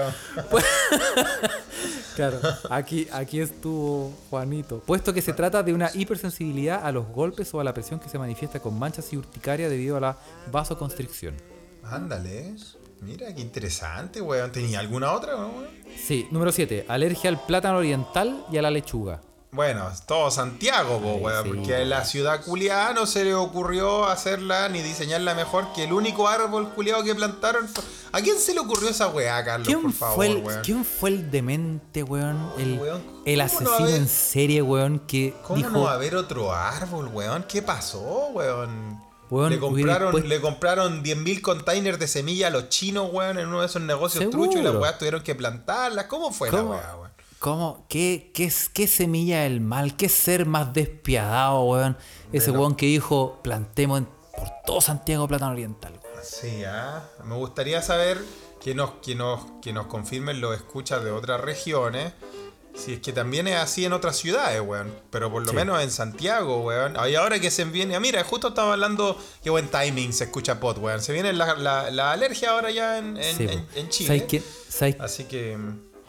Claro, aquí, aquí estuvo Juanito. Puesto que se trata de una hipersensibilidad a los golpes o a la presión que se manifiesta con manchas y urticaria debido a la vasoconstricción. Ándale. Mira, qué interesante, weón. ¿Tenía alguna otra, weón? Sí, número 7. Alergia al plátano oriental y a la lechuga. Bueno, todo Santiago, po, Ay, weón, sí, porque a la ciudad culiada no se le ocurrió hacerla ni diseñarla mejor que el único árbol culiado que plantaron. ¿A quién se le ocurrió esa weá, Carlos? ¿Quién, por favor, fue el, weón? ¿Quién fue el demente, weón? El, Weón, el ¿cómo no va a asesino en serie, weón, que ¿Cómo dijo... no va a haber otro árbol, weón? ¿Qué pasó, weón? Weón, le compraron, le compraron 10.000 containers de semilla a los chinos, weón, en uno de esos negocios Seguro. truchos y las weas tuvieron que plantarlas. ¿Cómo fue ¿Cómo? la weá, weón? ¿Cómo? ¿Qué, qué, qué semilla del mal? ¿Qué ser más despiadado, weón? Ese weón que dijo, plantemos en- por todo Santiago plátano oriental. weón. Sí, ah, me gustaría saber que nos, que nos, que nos confirmen los escuchas de otras regiones. Si es que también es así en otras ciudades, weón. Pero por lo Sí. menos en Santiago, weón. Y ahora que se viene. ah, Mira, justo estaba hablando. Qué buen timing se escucha pot, weón. Se viene la, la- la alergia ahora ya en, en- Sí, en- en Chile. ¿Sabéis quién, sabéis- Así que.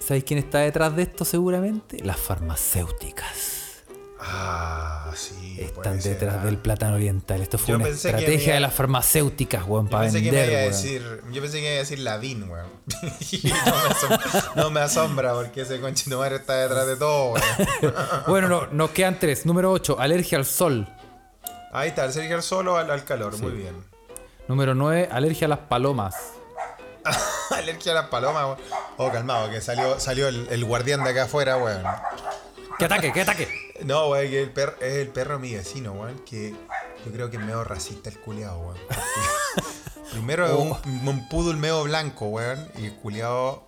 Sabéis quién está detrás de esto seguramente? Las farmacéuticas. Ah, sí. Están ser, detrás ah. del plátano oriental. Esto fue Yo una estrategia de las farmacéuticas, weón, Yo para pensé, que me iba a decir, yo pensé que iba a decir Lavín, weón. [laughs] No, me asombra, no me asombra porque ese conchito madre está detrás de todo, weón. [laughs] Bueno, no, nos quedan tres. Número 8, alergia al sol. Ahí está, el Sergio solo al, al calor, muy bien. Número 9, alergia a las palomas. [laughs] Alergia a las palomas, weón. Oh, calmado, que salió, salió el, el guardián de acá afuera, weón. ¡Que ataque, que ataque! No, weón, que el perro, es el perro de mi vecino, weón, que yo creo que es medio racista el culiado, weón. Primero es [laughs] Oh. un, un poodle medio blanco, weón, y el culiado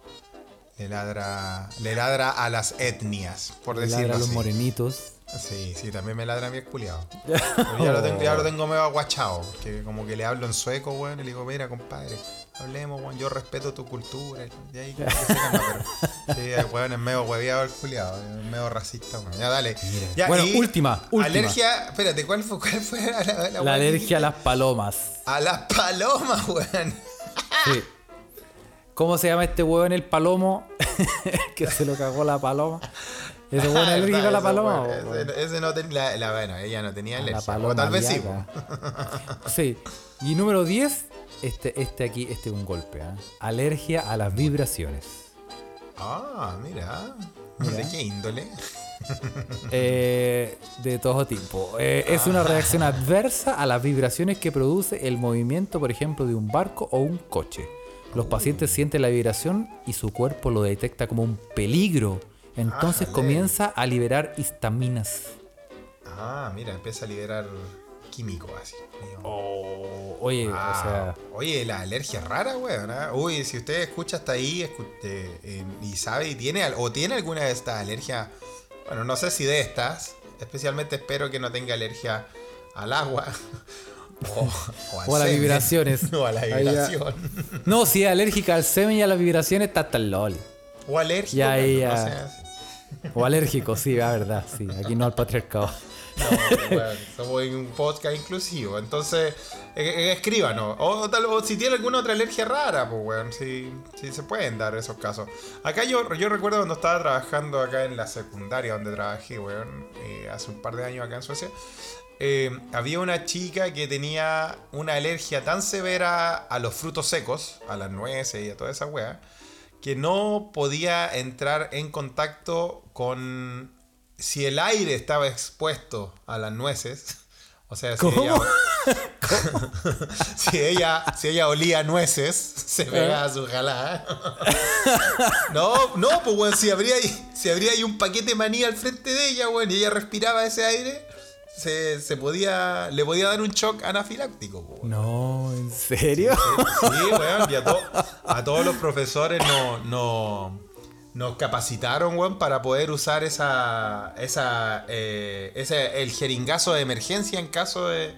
le ladra, le ladra a las etnias, por decirlo Ladra a los así. morenitos. Sí, sí, también me ladra a mí el culiado. Pero [laughs] ya lo tengo, ya lo tengo medio aguachado, que como que le hablo en sueco, weón, y le digo, mira, compadre, hablemos, weón, yo respeto tu cultura. Y ahí que se calma, pero [laughs] sí, el weón es medio hueveado el culiado, es medio racista, weón. Ya, dale. Ya, Bueno, y última, última. Alergia, espérate, ¿cuál fue, cuál fue la, la, La que alergia a las palomas. A las palomas, weón. [laughs] Sí. ¿Cómo se llama este weón el palomo? que se lo cagó la paloma. Ese es Ah, a la paloma. Ese, ese no tenía, la, la- bueno, ella no tenía A la alergia. paloma O tal vez sí. [laughs] Sí. Y número 10, este, este aquí, este es un golpe. ¿ah? Alergia a las vibraciones. Ah, mira. ¿De qué índole? [laughs] Eh, de todo tipo. Eh, es una reacción adversa a las vibraciones que produce el movimiento, por ejemplo, de un barco o un coche. Los pacientes sienten la vibración y su cuerpo lo detecta como un peligro. Entonces Ájale. comienza a liberar histaminas. Ah, mira, empieza a liberar químico así. Oh, oye, Ah, o sea, oye, la alergia es rara, weón. ¿ah? Uy, si usted escucha hasta ahí escu- eh, eh, y sabe y tiene o tiene alguna de estas alergias, bueno, no sé si de estas, especialmente espero que no tenga alergia al agua [laughs] o, o al O a las vibraciones. [laughs] o a la vibración no, si es alérgica al semen y a las vibraciones, está hasta el lol. O alérgico, Ya, bueno, ya. no sé, así. O alérgico, sí, la verdad, sí. Aquí no al patriarcado. No, bueno, somos un podcast inclusivo. Entonces, eh, eh, escríbanos. O, tal, o si tiene alguna otra alergia rara, pues, weón. Si, si se pueden dar esos casos. Acá yo, yo recuerdo cuando estaba trabajando acá en la secundaria donde trabajé, weón. eh, hace un par de años acá en Suecia. eh, había una chica que tenía una alergia tan severa a los frutos secos, a las nueces y a toda esa weá, que no podía entrar en contacto con si el aire estaba expuesto a las nueces, [laughs] o sea, si ¿Cómo? ella, [laughs] si ella si ella olía nueces, [laughs] se pegaba su jalada. No, no, pues weón, si habría ahí, si habría ahí un paquete de maní al frente de ella, weón, y ella respiraba ese aire, se, se podía, le podía dar un shock anafiláctico. No, ¿en serio? Sí, weón, y a, to- a todos los profesores no, no- nos capacitaron, weón, para poder usar esa, esa, eh, ese, el jeringazo de emergencia en caso de,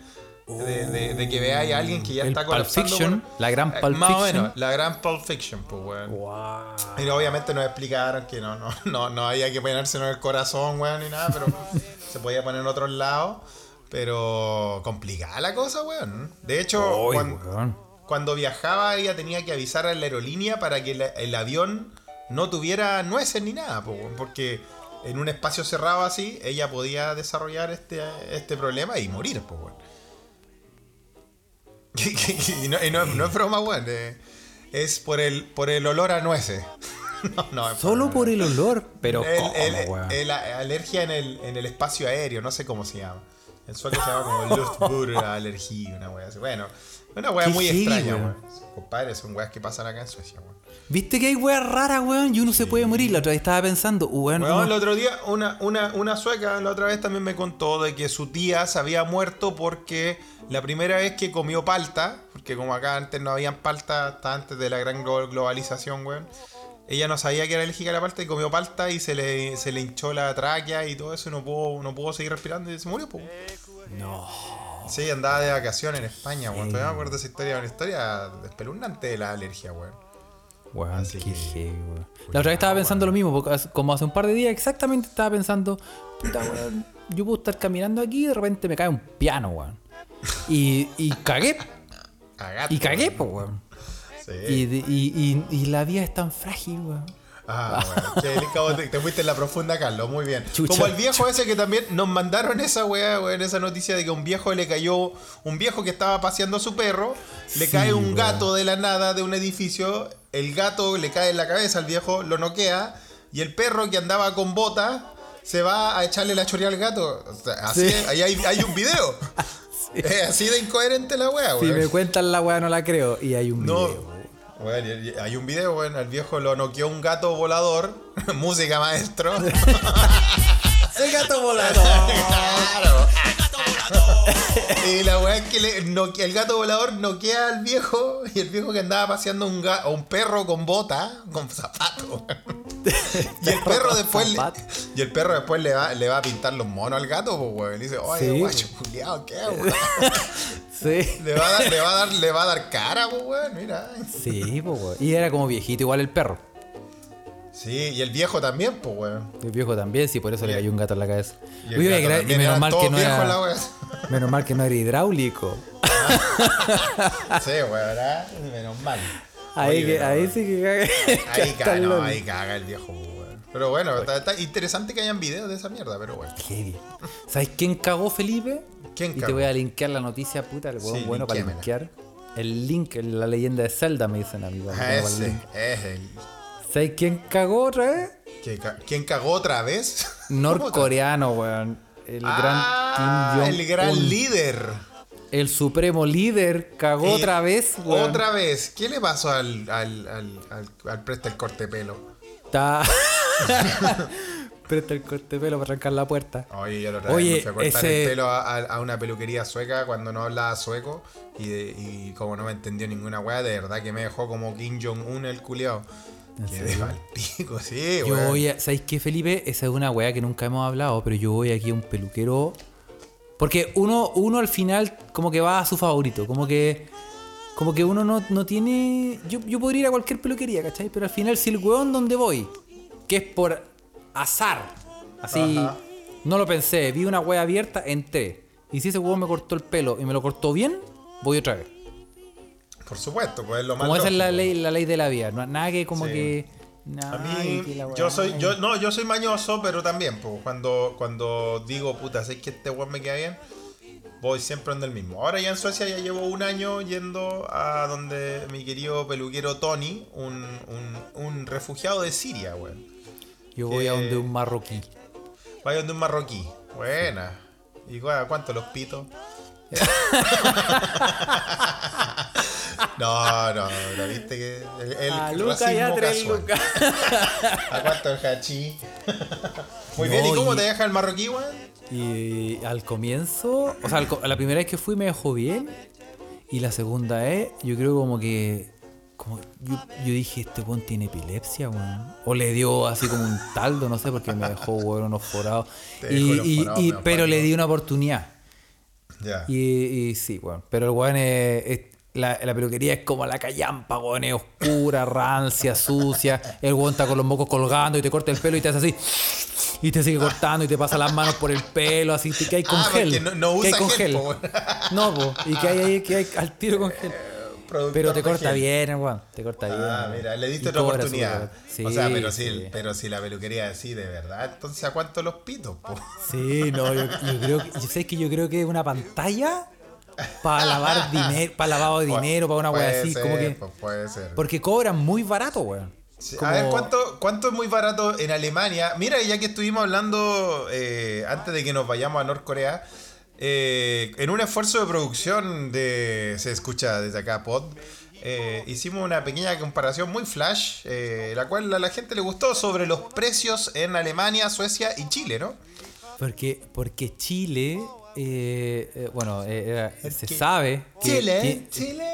de, de- de que veáis a alguien que ya El está colapsando. Fiction, la gran Eh, Pulp Más o Fiction. menos, la gran Pulp Fiction, pues, weón. Wow. Y obviamente nos explicaron que no, no, [laughs] no, no había que ponérselo en el corazón, weón, ni nada, pero [laughs] se podía poner en otros lados. Pero complicada la cosa, weón. De hecho, weón. cuando viajaba ella tenía que avisar a la aerolínea para que la- el avión no tuviera nueces ni nada, weón, porque en un espacio cerrado así ella podía desarrollar este, este problema y morir, pues, weón. [laughs] y no, y no- no es broma, weón. eh, es por el, por el olor a nueces. [laughs] no, no, es Solo por el olor, pero el, ¿cómo, el- weón? el- la alergia en el, en el espacio aéreo, no sé cómo se llama. En sueco se llama como Luftbürgerallergie, una wea así. Bueno, una wea muy extraña, weón. Compadre, son weas que pasan acá en Suecia, weón. ¿Viste que hay weas raras, weón? Y uno se puede morir. La otra vez estaba pensando, weón. Weón, uno- el otro día, una, una, una sueca la otra vez también me contó de que su tía se había muerto porque la primera vez que comió palta, porque como acá antes no habían palta, hasta antes de la gran glo- globalización, weón. Ella no sabía que era alérgica a la palta y comió palta y se le, se le hinchó la tráquea y todo eso y no pudo, no pudo seguir respirando y se murió, pues. No. Sí, andaba de vacaciones en España, weón. Todavía me acuerdo de esa historia, una historia espeluznante de la alergia, weón. Weón, Así qué que- heavy, weón. La otra vez estaba pensando lo mismo, porque como hace un par de días exactamente estaba pensando, puta, weón, yo puedo estar caminando aquí y de repente me cae un piano, weón. Y, y cagué, y cagué, po, weón. Sí. Y, y, y, la vida es tan frágil, weón. Ah, bueno. Te, te fuiste en la profunda, Carlos. Muy bien. Chucha. Como el viejo ese que también nos mandaron esa weá, weón, esa noticia de que un viejo le cayó, un viejo que estaba paseando a su perro, le Sí, cae un gato de la nada de un edificio, el gato le cae en la cabeza al viejo, lo noquea, y el perro que andaba con bota se va a echarle la choría al gato. O sea, así Sí. es, ahí hay, hay un video. [laughs] Es así de incoherente la weá, Si weón. me cuentan la weá no la creo. Y hay un No. video. Bueno, hay un video, bueno, el viejo lo noqueó un gato volador, [laughs] música maestro. [laughs] ¡El gato volador! Claro. [laughs] y la weá es que le el gato volador noquea al viejo y el viejo que andaba paseando un, ga- un perro con bota, con zapato. [laughs] y el perro después le, y el perro después le va, le va a pintar los monos al gato, pues weón. Le dice, oye, Sí. guacho, culiao, ¿qué weón? [laughs] Sí. Le va a dar, le va a dar, le va a dar cara, pues weón, mira. Sí, weón. Y era como viejito, igual el perro. Sí, y el viejo también, pues weón. El viejo también, sí, por eso le cayó un gato en la cabeza. Y menos mal que no era. Menos mal que no era hidráulico. [laughs] Sí, weón, ¿verdad? Menos mal. Ahí, Oye, que, ahí weón, sí que caga. [laughs] Ahí caga, no, ahí caga el viejo, weón. Pero bueno, está, está interesante que hayan videos de esa mierda, pero bueno. ¿Sabes quién cagó, Felipe? ¿Quién Y te cagó? voy a linkear la noticia, puta, el hueón Sí, bueno para linkear. El link, la leyenda de Zelda, me dicen amigo. Ah, ese, es el. ¿Sabes quién cagó otra vez? ca- ¿Quién cagó otra vez? [laughs] Norcoreano, weón. El Ah, gran Kim el gran líder. El supremo líder cagó Eh, otra vez, weón. Otra vez. ¿Qué le pasó al, al, al, al, al presta el corte pelo? Está. [laughs] Presta el corte pelo para arrancar la puerta. Oye, otra vez Oye, fui a cortar ese- el pelo a, a- a una peluquería sueca cuando no hablaba sueco y, de- y como no me entendió ninguna weá, de verdad que me dejó como Kim Jong-un el culiao. Quedé al pico, sí, Yo weón. voy a. ¿Sabéis qué, Felipe? Esa es una weá que nunca hemos hablado, pero yo voy aquí a un peluquero. Porque uno, uno al final como que va a su favorito. Como que. Como que uno no, no tiene. Yo, yo podría ir a cualquier peluquería, ¿cachai? Pero al final, si el weón donde voy, que es por azar, así. Ajá. No lo pensé, vi una weá abierta, entré. Y si ese weón me cortó el pelo y me lo cortó bien, voy otra vez. Por supuesto, pues es lo más Como esa es la ley, la ley de la vida. No, nada que como Sí. que. A nada mí, que la yo soy, yo, no, yo soy mañoso, pero también, pues, cuando, cuando digo, puta, sé que este weón me queda bien, voy siempre donde el mismo. Ahora ya en Suecia ya llevo un año yendo a donde mi querido peluquero Tony, un, un, un refugiado de Siria, weón. Yo voy a que- donde un marroquí. Vaya donde un marroquí. Buena. ¿Y cu- cuánto los pitos? [laughs] [laughs] no, no, ¿lo viste que el, el A racismo Luca ya tres casual. lucas. ¿A cuánto el hachí? [laughs] Muy No, bien, ¿y cómo y- te deja el marroquí, weón? Y al comienzo, o sea, al la primera vez que fui me dejó bien. Y la segunda vez, yo creo como que. Como, yo, yo dije, este weón tiene epilepsia, weón. O le dio así como un taldo, no sé, porque me dejó, weón, unos forados. Y, y- y- pero le di una oportunidad. Ya. Y, y sí, weón. Pero el weón es. es- la, la peluquería es como la callampa, weón. Es oscura, rancia, sucia. El weón está con los mocos colgando y te corta el pelo y te hace así. Y te sigue cortando y te pasa las manos por el pelo, así que hay con Ah, gel. no- no que hay usa con gel, gel. po, weón. No, po. Y que hay ahí que hay al tiro con gel. [laughs] Productor Pero te corta gel. bien, weón. Te corta bien. Ah, mira, le diste otra oportunidad. o sea, pero si, sí. pero si la peluquería es así de verdad, entonces ¿a cuánto los pitos, po? Sí, no, yo, yo creo que, yo sé que yo creo que es una pantalla para [laughs] lavar dinero, para lavado de dinero, para una wea así, ser, como que pues, puede ser. porque cobran muy barato, weón. Como- A ver, ¿cuánto, ¿cuánto es muy barato en Alemania? Mira, ya que estuvimos hablando eh, antes de que nos vayamos a Norcorea, eh, en un esfuerzo de producción de Se escucha desde acá, Pod, eh, hicimos una pequeña comparación muy flash, eh, la cual a la gente le gustó sobre los precios en Alemania, Suecia y Chile, ¿no? Porque, porque Chile, eh, eh, bueno, eh, se sabe que, Chile, que- Chile.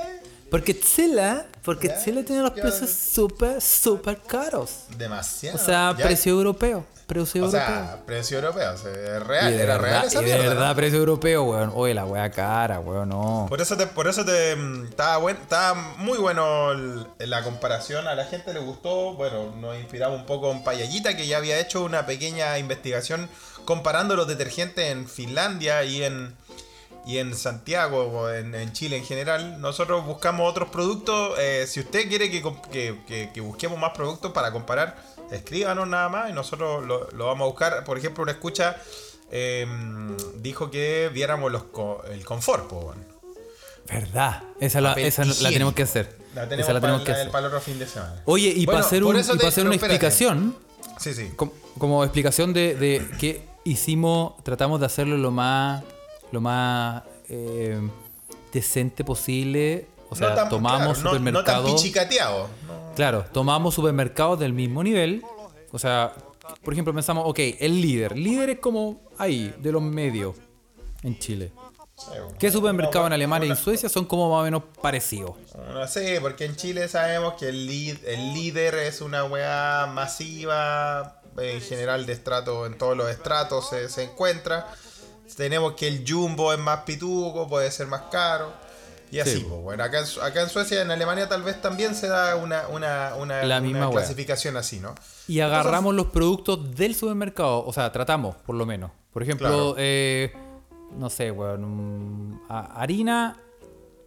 Porque Chile, porque Chile tiene los precios súper, súper caros. Demasiado. O sea, precio europeo. Precio O europeo. sea, precio europeo. o sea, es real. Era verdad, real esa y de verdad, precio europeo, weón. Oye, la wea cara, weón, no. Por eso te, por eso te mm, estaba buen, estaba muy bueno el- la comparación, a la gente le gustó, bueno, nos inspiramos un poco en Payallita que ya había hecho una pequeña investigación comparando los detergentes en Finlandia y en y en Santiago o en, en Chile en general. Nosotros buscamos otros productos. eh, si usted quiere que, que- que- que busquemos más productos para comparar, escríbanos nada más y nosotros lo, lo vamos a buscar. Por ejemplo, una escucha eh, dijo que viéramos los co- el confort. po, bueno. Verdad. Esa, la, esa la tenemos que hacer. La tenemos, esa la tenemos para, que hacer. para el otro fin de semana. Oye, y Bueno, para hacer, un, y para hacer una espérate. explicación, Sí, sí. como, como explicación de, de que hicimos, tratamos de hacerlo lo más, lo más eh, decente posible. O sea, No tan- tomamos claro, no- No, tan supermercados. pichicateado. Claro, tomamos supermercados del mismo nivel. O sea, por ejemplo, pensamos, ok, el líder. Líder es como ahí, de los medios en Chile. Sí, bueno. ¿Qué supermercados en Alemania y en Suecia son como más o menos parecidos? No sé, porque en Chile sabemos que el, lead- el líder es una weá masiva, en general de estrato, en todos los estratos se, se encuentra. Tenemos que el jumbo es más pituco, puede ser más caro. Y así, Sí. pues, bueno, acá acá en Suecia, en Alemania tal vez también se da una, una, una, La misma clasificación así, ¿no? Y agarramos los productos del supermercado, o sea, tratamos, por lo menos. Por ejemplo, Claro. eh, no sé, a- harina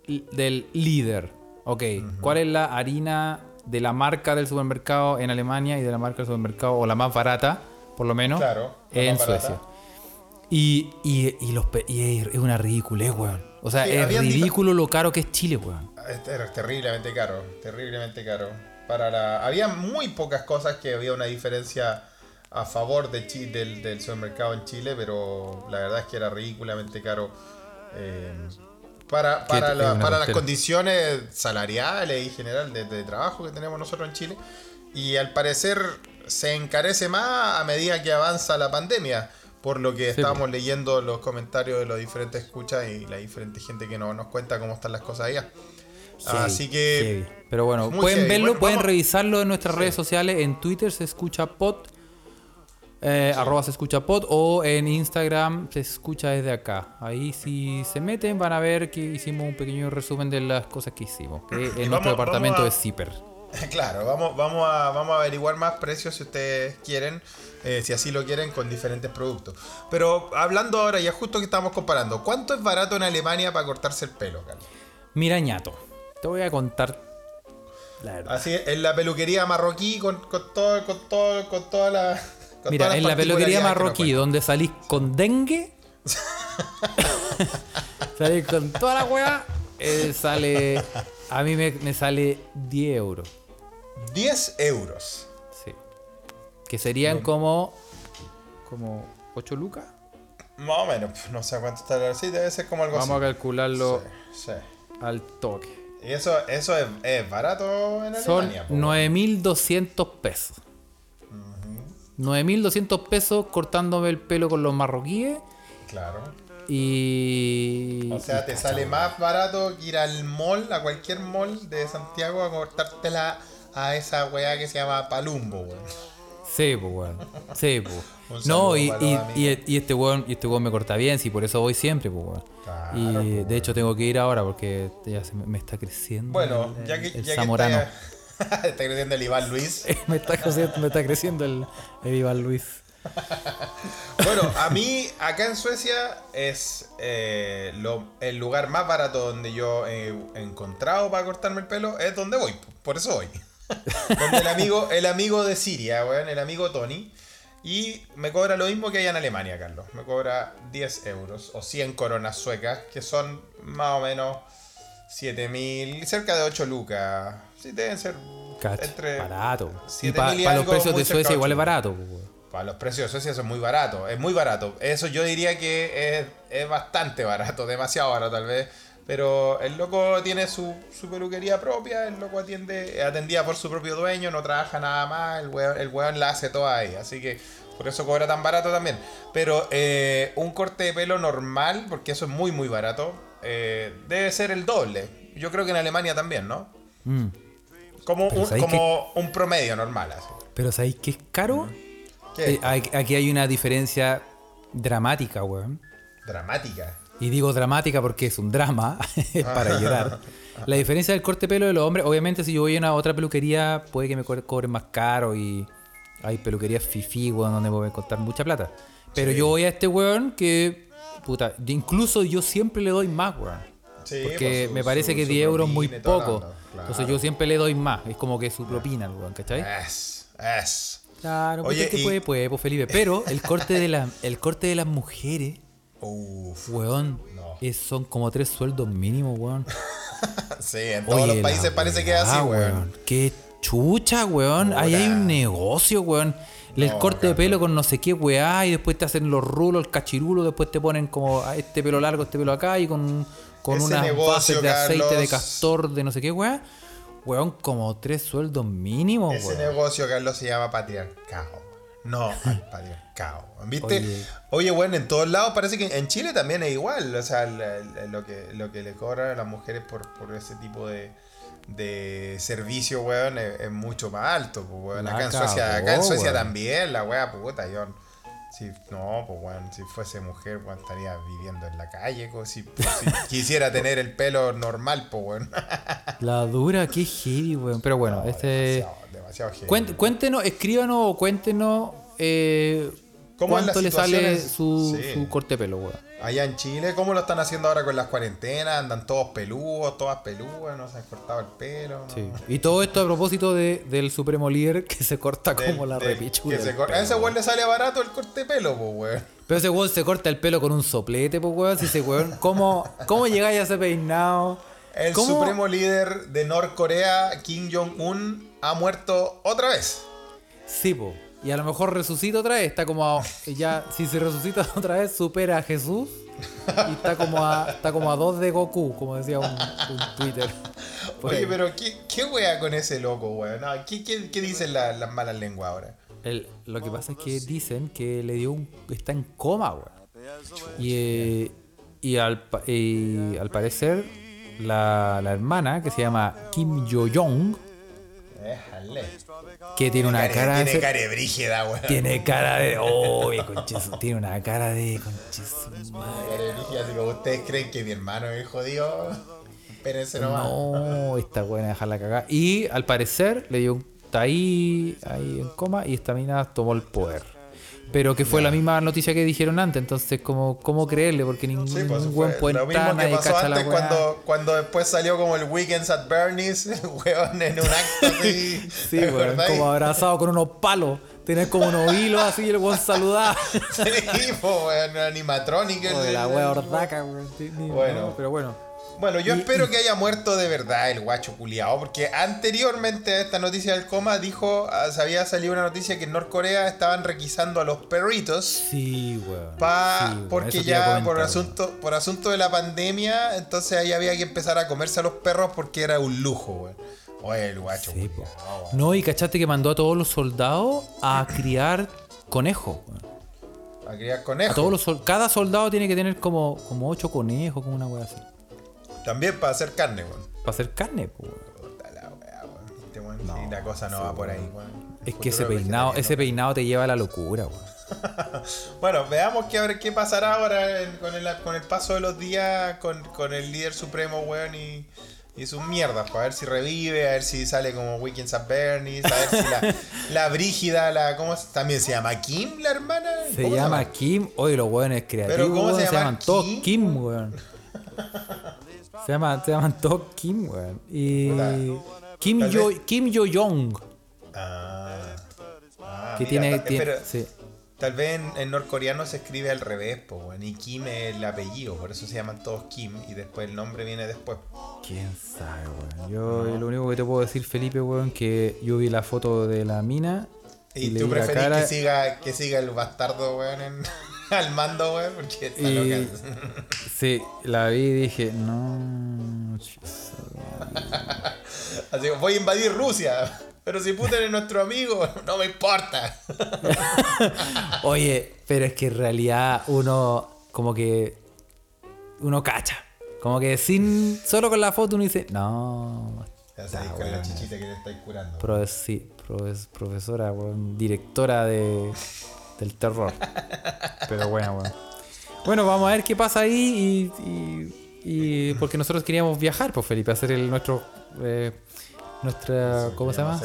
del líder. Ok, ¿cuál es la harina de la marca del supermercado en Alemania y de la marca del supermercado, o la más barata, por lo menos, Claro, la en. Suecia? Y, y, y los, y es una ridiculez, weón. O sea, Sí, es ridículo lo caro que es Chile, weón. Es ter- terriblemente caro, terriblemente caro. Para la... Había muy pocas cosas que había una diferencia a favor de Chi- del, del supermercado en Chile, pero la verdad es que era ridículamente caro. eh, para para, la- las condiciones salariales y general de, de trabajo que tenemos nosotros en Chile. Y al parecer se encarece más a medida que avanza la pandemia. Por lo que Sí, estábamos leyendo los comentarios de los diferentes escuchas y la diferente gente que no- nos cuenta cómo están las cosas allá. Así que Heavy. Pero bueno, pueden heavy. verlo, Bueno, pueden vamos- revisarlo en nuestras redes sociales. En Twitter se escucha pod, eh, arroba se escucha pod, o en Instagram se escucha desde acá. Ahí si se meten van a ver que hicimos un pequeño resumen de las cosas que hicimos. Que en vamos- nuestro departamento a- de Zipper. [laughs] Claro, vamos, vamos, a, vamos a averiguar más precios si ustedes quieren, eh, si así lo quieren, con diferentes productos. Pero hablando ahora, ya justo que estamos comparando, ¿cuánto es barato en Alemania para cortarse el pelo, Carlos? Mira, ñato, te voy a contar la verdad. Así, en la peluquería marroquí, con, con todo, con todo, con toda la. Mira, en la peluquería marroquí, donde salís con dengue, [laughs] salís con toda la weá, eh, sale. A mí me, me sale 10 euros. 10 euros. Sí. Que serían como. como 8 lucas. Más o menos, no sé cuánto está la Sí, debe ser como algo Vamos a así. calcularlo Sí, sí. al toque. Y eso, eso es, es barato en Son Alemania. po. 9.200 pesos. 9.200 pesos cortándome el pelo con los marroquíes. Claro. Y. O sea, y te sale más barato que ir al mall, a cualquier mall de Santiago a cortártela a esa weá que se llama Palumbo, weón. Sí, pues, weón. Sí, pues. [laughs] No, y, y, y, y este weón, este weón me corta bien, sí, por eso voy siempre, pues, weón. Claro, y de hecho tengo que ir ahora porque ya se me, me está creciendo. Bueno, el, ya que, el ya que. [laughs] está, creciendo el Iván Luis. me, está creciendo, me está creciendo el, el Iván Luis. [laughs] Bueno, a mí acá en Suecia es eh, lo- el lugar más barato donde yo he encontrado para cortarme el pelo, es donde voy, por eso voy. [laughs] donde el amigo, el amigo de Siria, weón, el amigo Tony. Y me cobra lo mismo que allá en Alemania, Carlos. Me cobra 10 euros o 100 coronas suecas, que son más o menos 7000, cerca de 8 lucas. Sí, deben ser Cacha, entre barato. Y 7.000 para los precios de Suecia igual es barato. Para los precios de Suecia son muy baratos, es muy barato. Eso yo diría que es, es bastante barato, [laughs] demasiado barato tal vez. Pero el loco tiene su, su peluquería propia, el loco atiende, atendía por su propio dueño, no trabaja nada más, el weón, el weón la hace toda ahí. Así que por eso cobra tan barato también. Pero eh, un corte de pelo normal, porque eso es muy muy barato, eh, debe ser el doble. yo creo que en Alemania también, ¿no? Mm. Como, un, ¿sabéis como un promedio normal. Así. Pero ¿sabéis qué es caro? ¿Qué? Eh, aquí hay una diferencia dramática, weón. Dramática. Y digo dramática porque es un drama, [laughs] para llorar. La diferencia del corte pelo de los hombres, obviamente si yo voy a una otra peluquería, puede que me co- cobren más caro y hay peluquerías fifi, weón, donde me voy a costar mucha plata. Pero yo voy a este weón que, puta, incluso yo siempre le doy más, weón. Sí, Porque su- me parece su- que su 10 euros es muy poco. claro. Entonces yo siempre le doy más. Es como que su propina, weón, ¿cachai? Es, es. Claro, pues Oye, el que y- puede, puede, pues Felipe. Pero el corte de, la, el corte de las mujeres, Uf. weón, No. es- son como tres sueldos mínimos, weón. [laughs] Sí, en todos Oye, los países parece que es así, weón. Qué chucha, weón. Ahí hay un negocio, weón. El No, corte de pelo con no sé qué weá, y después te hacen los rulos, el cachirulo, después te ponen como este pelo largo, este pelo acá, y con, con Ese unas negocio, bases de aceite de castor, de no sé qué weá. Weón, como tres sueldos mínimos, Ese weón. negocio, Carlos, se llama patriarcado. No [laughs] al patriarcado. ¿Viste? Oye. Oye. bueno, en todos lados parece que en Chile también es igual. O sea, lo, que, lo que le cobran a las mujeres por, por ese tipo de, de servicio, weón, es, es mucho más alto. Pues, weón. Acá en Suecia, acá en Suecia weón. también, la weá, puta, yo. Si, no, pues weón, si fuese mujer, weón, estaría viviendo en la calle. co, Si, si [laughs] quisiera tener el pelo normal, pues weón. [laughs] La dura, qué heavy, weón. Pero bueno, este. Demasiado, demasiado heavy. Cuéntenos, escríbanos o cuéntenos eh, ¿Cómo cuánto le sale su, Sí. su corte de pelo, weón. Allá en Chile, ¿cómo lo están haciendo ahora con las cuarentenas? Andan todos peludos, todas peludas, no se han cortado el pelo. ¿no? Sí. Y todo esto a propósito de, del supremo líder que se corta Del- como la del- repichura. que se A ese weón. le sale barato el corte de pelo, pues, weón. Pero ese weón se corta el pelo con un soplete, pues weón. Si ese weón, ¿cómo, cómo llegáis a ese peinado? El ¿Cómo- supremo líder de Norcorea, Kim Jong-un, ha muerto otra vez. Sí, po. Y a lo mejor resucita otra vez. Está como a, ya, si se resucita [laughs] otra vez, supera a Jesús. Y está como a, está como a dos de Goku, como decía un, un Twitter. Oye, ahí. pero ¿qué, qué wea con ese loco, weón? No, ¿qué, qué, qué dicen la- las malas lenguas ahora? El- lo que pasa es que dicen que le dio un. está en coma, weón. Y, eh, y, al, y al parecer, la, la hermana, que se llama Kim Yo-jong, Déjale. Que tiene una cara. Tiene cara de brígida, weón. Tiene cara de. Oh, conches, tiene una cara de. madre. Brígida, así como ustedes creen que mi hermano es jodido. Espérense nomás. No, esta buena dejarla cagar. Y al parecer le dio un. Está ahí, ahí en coma y esta mina tomó el poder. Pero que fue la misma noticia que dijeron antes, entonces, ¿cómo, cómo creerle? Porque ningún, Sí, pues ningún buen puede lo mismo que nadie pasó antes cuando, cuando después salió como el Weekends at Bernie's, el [laughs] weón en un acto así. [laughs] Sí, ¿te weón, como abrazado con unos palos. Tenés como unos hilos así y el weón saludaba. [laughs] Sí, po, weón, animatronic. la wea ordaca, weón. Bueno. no, pero bueno. Bueno, yo Y- espero y- que haya muerto de verdad el guacho culiao, porque anteriormente a esta noticia del coma dijo, ah, se había salido una noticia que en Norcorea estaban requisando a los perritos Sí, weón. pa, Sí, weón, porque eso ya comentar, por weón. asunto por asunto de la pandemia, entonces ahí había que empezar a comerse a los perros porque era un lujo, weón. Oye, el guacho. Sí, culiao. No, y cachaste que mandó a todos los soldados a criar conejos. weón. A criar A conejos. todos los cada soldado tiene que tener como, como ocho conejos, como una wea así. También para hacer carne, weón. Para hacer carne, weón. Este weón, sí, la cosa no va por ahí, weón. Es que ese peinado, ese peinado te lleva a la locura, weón. [laughs] Bueno, veamos qué, ver qué pasará ahora en- con, el, con el paso de los días con, con el líder supremo, weón, y, y sus mierdas. Para ver si revive, a ver si sale como Weekends at Bernie's, a ver si la, [laughs] la brígida, la, ¿cómo se- también se llama Kim, la hermana? Se ¿Cómo llama Kim. Oye, los weones creativos. ¿Pero cómo se llama? llaman todos ¿Kim? Kim, weón. [laughs] Se, llama, se llaman todos Kim, weón. Y. Kim Yo, Kim Yo Jong. Ah, Ah, Que mira, tiene. tiene- pero sí. Tal vez en, en norcoreano se escribe al revés, po, weón, y Kim es el apellido, por eso se llaman todos Kim, y después el nombre viene después. Quién sabe, weón. Yo lo único que te puedo decir, Felipe, weón, que yo vi la foto de la mina. Y, Y, tú preferís cara. que siga, que siga el bastardo, weón, en- [laughs] [laughs] al mando, weón, porque está Y- loca. [laughs] Sí, la vi y dije, no. [laughs] Así que voy a invadir Rusia, pero si Putin es nuestro amigo, no me importa. Oye, pero es que en realidad uno como que uno cacha. Como que sin. Solo con la foto uno dice, no. Ya sabéis está con la bueno. chichita que le estáis curando. Sí, profe- profesora, weón, directora de, del terror. Pero bueno, weón. Bueno, vamos a ver qué pasa ahí y, y- y porque nosotros queríamos viajar, pues Felipe, hacer el nuestro eh, nuestra ¿cómo se llama?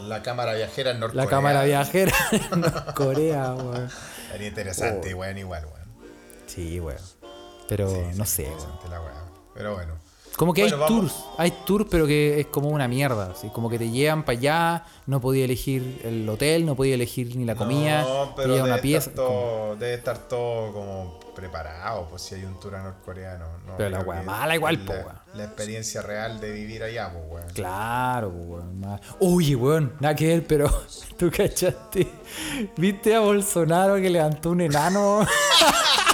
El- La cámara viajera en Norcorea. La cámara viajera [laughs] en Corea, weón. Sería interesante, Oh. weón, igual, weón. Sí, weón. Pero no sé, weón. La weá. Pero bueno. Como que Bueno, hay vamos. tours, hay tours, pero que es como una mierda. Así, como que te llevan para allá, no podía elegir el hotel, no podía elegir ni la comida, No, pero debe, una pieza. estar como- todo, debe estar todo como preparado, pues si hay un tour a norcoreano. No, Pero la weá mala igual, po. La experiencia real de vivir allá, pues, weón. Claro, pues, weón. Oye, weón, nada que ver, pero [laughs] tú cachaste. ¿Viste a Bolsonaro que levantó un enano [laughs]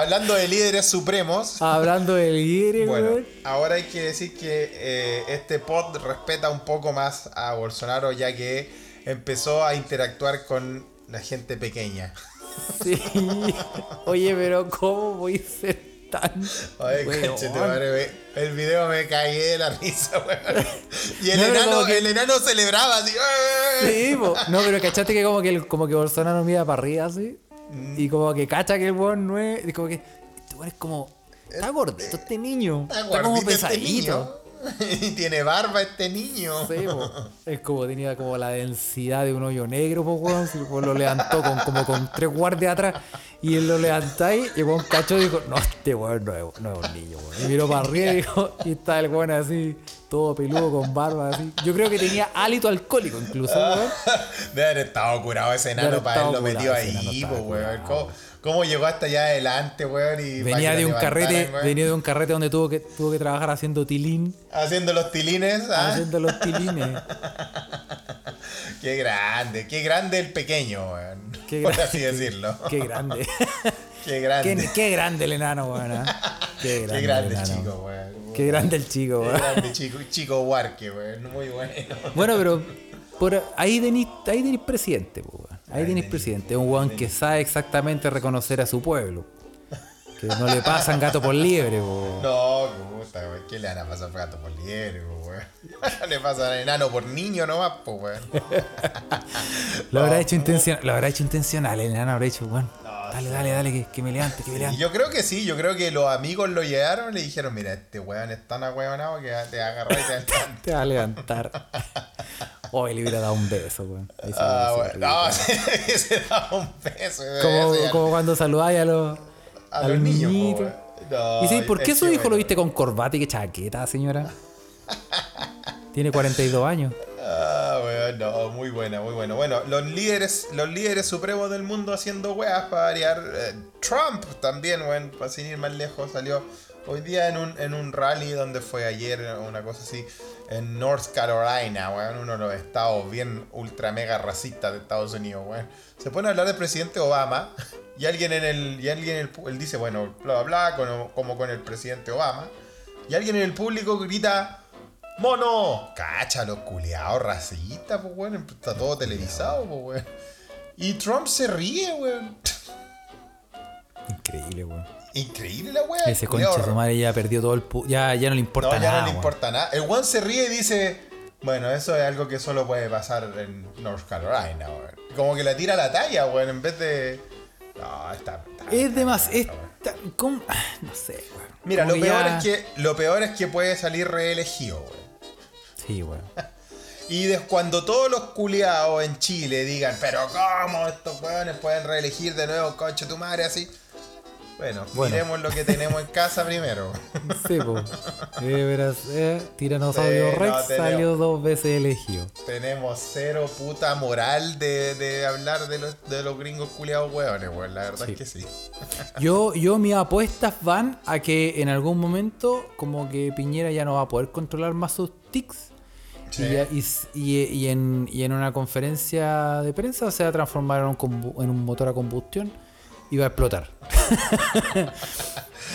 Hablando de líderes supremos, hablando del líder, bueno, ahora hay que decir que eh, este pod respeta un poco más a Bolsonaro ya que empezó a interactuar con la gente pequeña. Sí. Oye, pero ¿cómo voy a ser tan. Ay, weón? conchetumare, me- el video me cagué de la risa, weón. Y el, No, enano, que- el enano celebraba así. ¡eh! Sí, po. no, pero cachaste que como que, el- como que Bolsonaro mira para arriba así. Y como que cacha que el weón no es. Y como que. Este weón es como. Está gordito este niño. Está Está, como este pesadito. [laughs] Y tiene barba este niño. Sí, po. Es como tenía como la densidad de un hoyo negro, pues weón. Lo levantó con, como con tres guardias atrás. Y él lo levantáis y cachó y dijo, no, este weón no es, no es un niño, weón. Y miró para arriba y dijo, [laughs] y está el weón así, todo peludo con barba así. Yo creo que tenía hálito alcohólico incluso, weón. [laughs] Debe haber estado curado ese enano para haberlo metido ahí, po, weón. ¿Cómo, llegó hasta allá adelante, weón? Y Venía de un carrete, venía de un carrete donde tuvo que, tuvo que trabajar haciendo tilín, Haciendo los tilines, ¿ah? haciendo los tilines. [laughs] Qué grande, qué grande el pequeño, weón. Qué [laughs] Por grande. así decirlo. Qué grande. [laughs] Qué grande. qué, qué grande el enano, weón. ¿ah? Qué grande, Qué grande el chico, weón. Qué grande el chico, Qué weón. grande chico, chico Huarque, weón. Muy bueno. Bueno, pero por ahí tenéis ahí tenéis presidente, weón. Ahí tenéis presidente. Un weón que sabe exactamente reconocer a su pueblo. Que no le pasan gato por liebre, po. No, puta, weón. ¿Qué le van a pasar gato por liebre, weón? [laughs] le pasan enano por niño nomás, pues, weón. Lo habrá hecho intencional, lo habrá hecho intencional, el enano habrá hecho, weón. Dale, dale, dale, que, que me levante, que me levante. yo creo que sí, yo creo que los amigos lo llegaron y le dijeron, mira, este weón es tan ahueonado que te agarra y te levanta. [laughs] Te va a levantar. [laughs] Hoy le hubiera dado un beso, se Ah, bueno, no, rico. se, se da un beso. como, como cuando saludáis a los, a a los los niños. No, ¿Y sí, por qué su hijo lo viste con corbata y que chaqueta, señora? [laughs] Tiene 42 años. Ah, weón, no, muy buena, muy buena. Bueno, los líderes, los líderes supremos del mundo haciendo weas para variar. Eh, Trump también, weón, para sin ir más lejos, salió hoy día en un, en un rally donde fue ayer, una cosa así, en North Carolina, weón, uno de los estados bien ultra mega racistas de Estados Unidos, weón. Se pone a hablar del presidente Obama y alguien en el, y alguien en el, él dice, bueno, bla bla como con el presidente Obama. Y alguien en el público grita, ¡Mono! Cacha, los culeados racistas, pues, weón. Está todo televisado, pues, weón. Y Trump se ríe, weón. Increíble, weón. Increíble la weón. Ese concha de su madre ya perdió todo el pu ya, ya no le importa No, ya nada. no le weón. importa nada. El weón se ríe y dice, bueno, eso es algo que solo puede pasar en North Carolina, weón. Como que la tira a la talla, weón, en vez de... No, está... está- Es de más. Es está, ¿cómo? [sighs] No sé, weón. Mira, Como lo peor, ya- es que, lo peor es que puede salir reelegido, weón. Sí, weón. [laughs] Y des- cuando todos los culiados en Chile digan, pero ¿cómo estos weones pueden reelegir de nuevo, concha tu madre, así? Bueno, Bueno. lo que tenemos en casa primero. [laughs] Sí, pues. Eh, verás, eh, Tiranosaurio Sí, Rex no, tenemos- salió dos veces elegido. tenemos cero puta moral de, de hablar de los, de los gringos culiados hueones, weón. La verdad Sí. es que sí. [laughs] Yo, yo mis apuestas van a que en algún momento como que Piñera ya no va a poder controlar más sus tics. Sí. Y, y y- en, y en una conferencia de prensa se va a transformar en un, en un motor a combustión va a explotar. [laughs]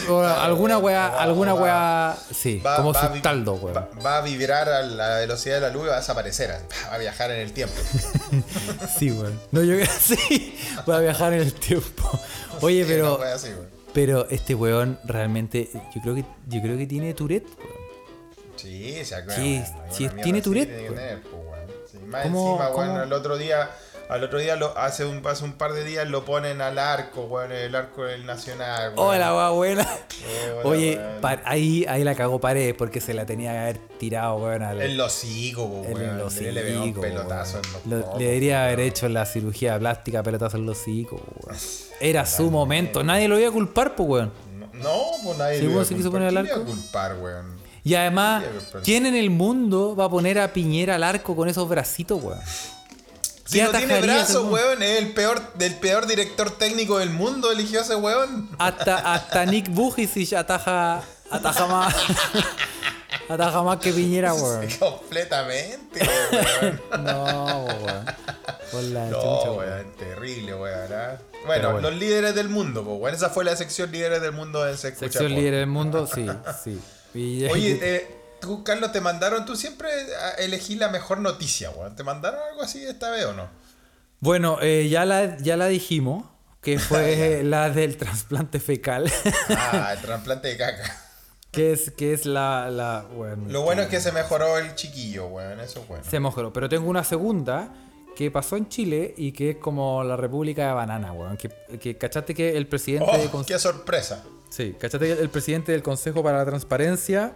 O alguna weá, va- alguna va- weá, sí, Va- como va su taldo, weón. Va, va a vibrar a la velocidad de la luz y va a desaparecer. Va a viajar en el tiempo. [laughs] Sí, weón. No, yo creo que [laughs] sí. Voy a viajar en el tiempo. Oye, Sí, pero así. Pero este weón realmente, yo creo que, yo creo que tiene Tourette, weón. Sí, se acuerda. Sí, sí, tiene Tourette, tiene que pues. tener, pues. Sí, más ¿Cómo- encima, cómo? bueno, el otro día, al otro día lo, hace un hace un par de días lo ponen al arco, weón, el arco del Nacional, weón. Hola, weón, buena. Hola, Oye, ahí, ahí la cagó pared porque se la tenía que haber tirado, weón, al. El hocico, en weón. el Le- Le pegó un hocico, pelotazo en los Lo- Le debería haber hecho la cirugía plástica pelotazo en los hocico, weón. [laughs] Era su momento. Nadie lo iba a culpar, pues, weón. No, no, pues nadie Sí, le iba a se quiso poner al ¿Quién le iba arco? a culpar, weón? Y además, ¿quién en el mundo va a poner a Piñera al arco con esos bracitos, weón? Si ¿Qué no tiene brazos, weón? es el peor, del peor director técnico del mundo eligió ese weón. Hasta, hasta Nick Bujicic ataja, ataja más. [laughs] ataja más que Piñera, weón. Completamente, weón. No, weón. Por la No, weón. weón, terrible, weón. Pero Bueno, bueno. los líderes del mundo, weón. Esa fue la sección líderes del mundo en Se Escucha Sección Podcast. líder del mundo, sí, [laughs] sí. Y- Oye, [laughs] eh, tú, Carlos, te mandaron, tú siempre ah, elegí la mejor noticia, weón. ¿Te mandaron algo así esta vez o no? Bueno, eh, ya, la, ya la dijimos, que [laughs] fue la del trasplante fecal, Ah, el [laughs] trasplante de caca. que es, que es la, la bueno, Lo bueno es que se mejoró el chiquillo, weón. Eso es bueno. se mejoró. Pero tengo una segunda que pasó en Chile y que es como la República de Banana, weón. Que, que cachaste que el presidente de Oh, qué sorpresa. Sí, cachaste que el presidente del Consejo para la Transparencia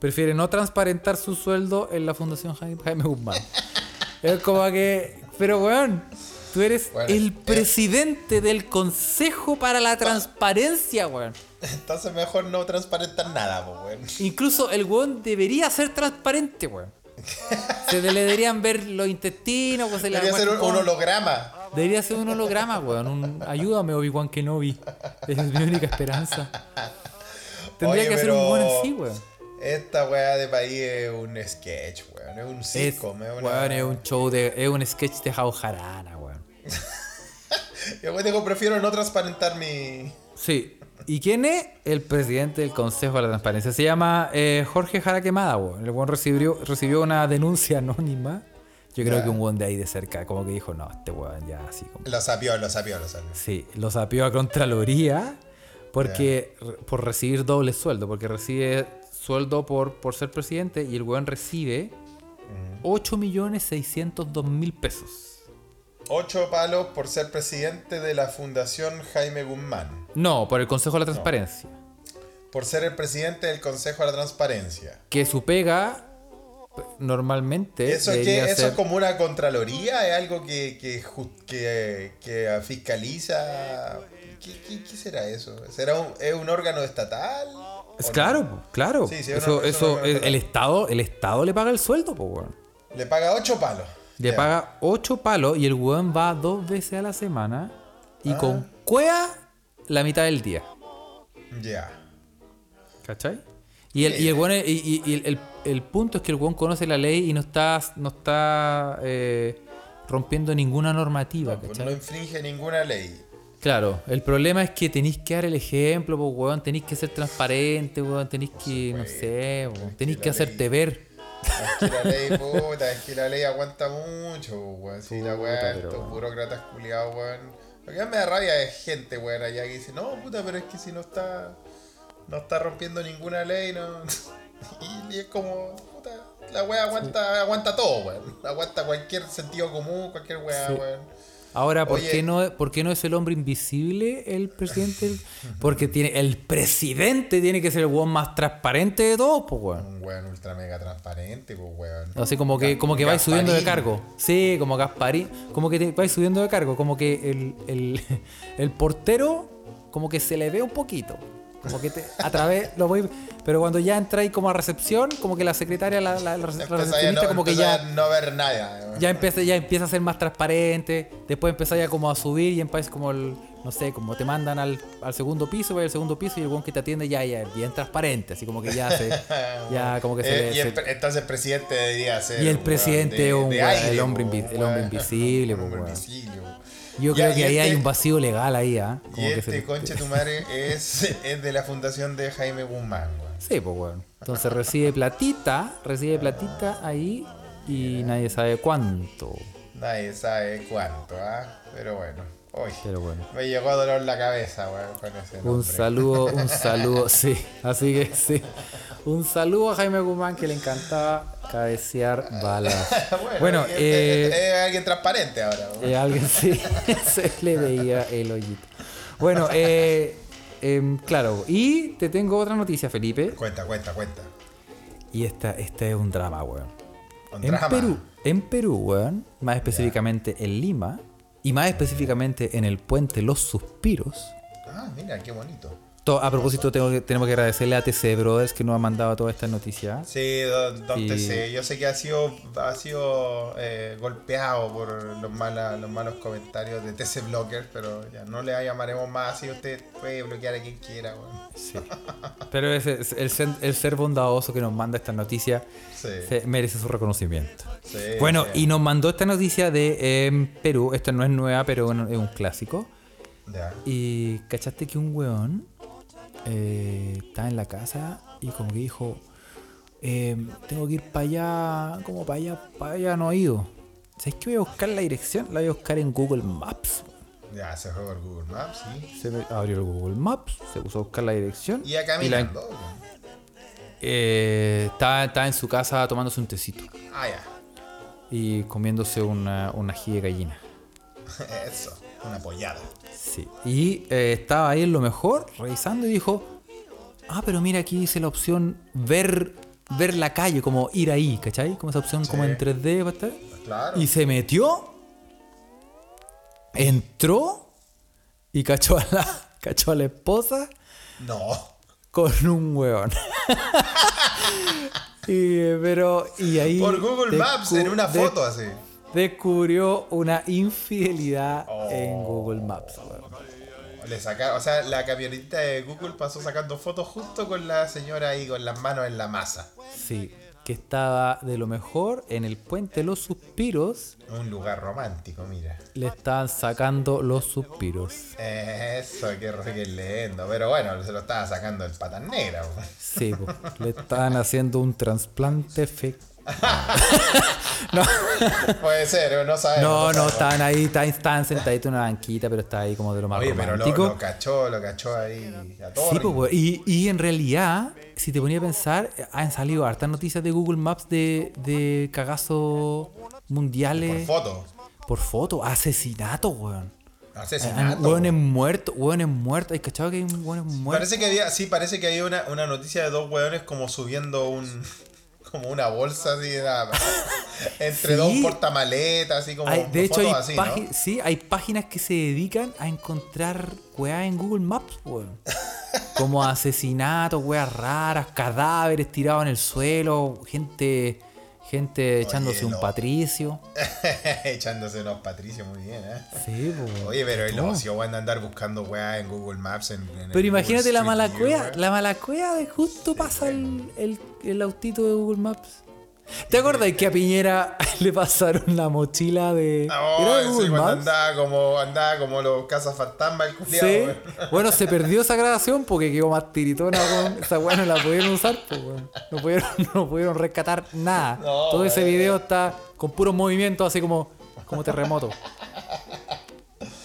prefiere no transparentar su sueldo en la Fundación Jaime, Guzmán. [laughs] es como que. Pero weón, tú eres Bueno, el eh. presidente del Consejo para la Transparencia, weón. Entonces mejor no transparentar nada, weón. Incluso el weón debería ser transparente, weón. [laughs] Se le deberían ver los intestinos, pues, Debería ser un, un holograma. Debería ser un holograma, weón. Un- ayúdame, Obi-Wan Kenobi. Esa es mi única esperanza. [laughs] Tendría Oye, que ser un weón así, weón. Esta weá de país es un sketch, weón. Es un Es, sitcom. Es, una... weón, es un show de. Es un sketch de Jaujarana, weón. [laughs] Yo weón, digo, prefiero no transparentar mi. Sí. ¿Y quién es? El presidente del Consejo de la Transparencia. Se llama eh, Jorge Jara Quemada, weón. El weón recibió, recibió una denuncia anónima. Yo creo que un weón de ahí de cerca, como que dijo, no, este weón ya así como. Lo sapió, lo sapió, lo sapió. Sí, lo sapió a Contraloría porque por recibir doble sueldo, porque recibe sueldo por, por ser presidente y el weón recibe 8.602.000 pesos. Ocho palos por ser presidente de la Fundación Jaime Guzmán. No, por el Consejo de la Transparencia. Por ser el presidente del Consejo de la Transparencia. Que su pega normalmente ¿Eso, que, ¿Eso ser- es como una contraloría? ¿Es algo que, que, ju- que, que fiscaliza? ¿Qué, qué, qué será eso? ¿Será un, ¿Es un órgano estatal? Es ¿O no? claro, claro. Sí, sí, es eso, eso, el, el Estado, el Estado le paga el sueldo, weón. Le paga ocho palos. Le paga 8 palos y el weón va dos veces a la semana y Ah. con cuea la mitad del día. Ya. ¿Cachai? Y el, y el, weón y, y- y el, el- punto es que el weón conoce la ley y no está, no está eh, rompiendo ninguna normativa, ¿cachai? no infringe ninguna ley. Claro, el problema es que tenéis que dar el ejemplo, pues, weón, tenéis que ser transparente, weón, tenéis que, no sé, weón, tenéis que hacerte ver. Es que la ley, [laughs] puta, es que la ley aguanta mucho, weón. Si la Puta, estos burócratas culiados, weón. Lo que más me da rabia es gente, weón, allá que dice, no, puta, pero es que si no está. No está rompiendo ninguna ley, no. [laughs] Y, es como, puta, la weá aguanta, aguanta todo, weón. Aguanta cualquier sentido común, cualquier Sí. weón. Ahora, ¿por, Oye. qué no, ¿por qué no es el hombre invisible el presidente? Porque tiene, el presidente tiene que ser el weón más transparente de todos, pues, weón. Un weón ultra mega transparente, pues, weón. Así como que, como que vais subiendo de cargo. Sí, como Gasparín. Como que te vais subiendo de cargo. Como que el, el, [laughs] el portero, como que se le ve un poquito. Como que te, a través lo voy. Pero cuando ya entráis como a recepción, como que la secretaria, la, la, la recepcionista, no, como que ya, a no ver nada, weón. ya empieza, ya empieza a ser más transparente. Después empezáis ya como a subir y empiezas como el. No sé, como te mandan al, al segundo piso, vais al segundo piso y el weón que te atiende ya, ya es bien transparente. Así como que ya se. [laughs] Ya como que se, Eh, le- y el se- entonces el presidente debería ser. Y el presidente es un el hombre po, invi- el hombre [laughs] invisible, Yo Ya, creo que ahí hay este- un vacío legal ahí, ¿ah? Y este se- conche tu madre es, [laughs] es de la fundación de Jaime Guzmán, weón. Sí, pues weón. Entonces recibe platita, recibe platita ahí y nadie sabe cuánto. Nadie sabe cuánto, ¿ah? Pero bueno. Uy, Pero bueno. me llegó a dolor la cabeza, weón, con ese Un nombre. saludo, un [laughs] saludo, sí. Así que sí. Un saludo a Jaime Guzmán que le encantaba cabecear [laughs] balas. Bueno, es, eh, es- es alguien transparente ahora. weón. eh, alguien sí [laughs] se le veía el hoyito. Bueno, eh, em, claro. Y te tengo otra noticia, Felipe. Cuenta, cuenta, cuenta. Y esta, esta es un drama, weón. Un En drama. Perú, en Perú, weón, más específicamente en Lima, y más específicamente en el puente Los Suspiros. Ah, mira, qué bonito. A propósito, tengo que, tenemos que agradecerle a TC Brothers que nos ha mandado toda esta noticia. Sí, don, don Y- TC, yo sé que ha sido, ha sido eh, golpeado por los, mala- los malos comentarios de TC Blocker, pero ya no le llamaremos más así. Usted puede bloquear a quien quiera. weón. Sí. [laughs] Pero ese- el, ser, el ser bondadoso que nos manda esta noticia Sí. se- merece su reconocimiento. Sí, bueno, y nos mandó esta noticia de em, Perú. Esta no es nueva, pero bueno, es un clásico. Ya. Y cachaste que un weón eh, estaba en la casa y como que dijo, eh, tengo que ir para allá, como para allá, para allá no he ido. ¿Sabes qué voy a buscar la dirección? La voy a buscar en Google Maps. Ya, se fue por Google Maps, sí. Se me- abrió el Google Maps, se puso a buscar la dirección. Y acá caminando. weón. eh, estaba, estaba en su casa tomándose un tecito Ah, ya. y comiéndose una, una ají de gallina. [laughs] Eso, una pollada. Sí. Y eh, estaba ahí en lo mejor, revisando y dijo, ah, pero mira aquí dice la opción ver, ver la calle, como ir ahí, ¿cachai? Como esa opción como en 3D. va a estar. Claro. Y se metió, entró y cachó a la, [laughs] cachó a la esposa No. con un hueón. [laughs] y, pero, y ahí... Por Google Maps, en una foto así. Descubrió una infidelidad Oh. en Google Maps. Le saca, o sea, la camionetita de Google pasó sacando fotos justo con la señora ahí con las manos en la masa. Sí, que estaba de lo mejor en el puente Los Suspiros. Un lugar romántico, mira. Le estaban sacando los suspiros. Eso, qué, qué lindo. Pero bueno, se lo estaba sacando el patas negra. Sí, le estaban haciendo un trasplante fe. No, [laughs] Puede ser, no sabemos. no, no, sabemos. estaban ahí, estaban, sentaditos en una banquita, pero estaba ahí como de lo más Oye, pero lo, romántico. lo cachó, lo cachó ahí a. Sí, pues, y, y en realidad, si te ponía a pensar, han salido hartas noticias de Google Maps de, de cagazos Por mundiales foto. por foto, asesinato, weón. Asesinato. Hueones muertos, hueones muertos. ¿Hay cachado que hay hueones muertos? Parece que había, sí, parece que había una, una noticia de dos hueones como subiendo un. Como una bolsa así de la- [laughs] entre Sí. dos portamaletas, así como. Hay- de hecho, hay, así, sí, hay páginas que se dedican a encontrar weas en Google Maps, weón. [laughs] Como asesinatos, weas raras, cadáveres tirados en el suelo, gente gente echándose un no. patricio. [laughs] Echándose unos patricios muy bien, ¿eh? Sí, po. Oye, pero el ocio van a andar buscando weá en Google Maps. En, en Pero imagínate la mala weón. la mala cueva de justo pasa el, el, el autito de Google Maps. ¿Te acuerdas que a Piñera [laughs] le pasaron la mochila de. No, ¿Era de Google Maps? andaba como, andaba como los cazafantasmas, el culiado, Sí. [laughs] Bueno, se perdió esa grabación porque quedó más tiritona, weón. Esa weá no la pudieron usar, pues, weón. No pudieron, [laughs] no pudieron rescatar nada. No, Todo ese video está con puros movimientos así como, como terremoto.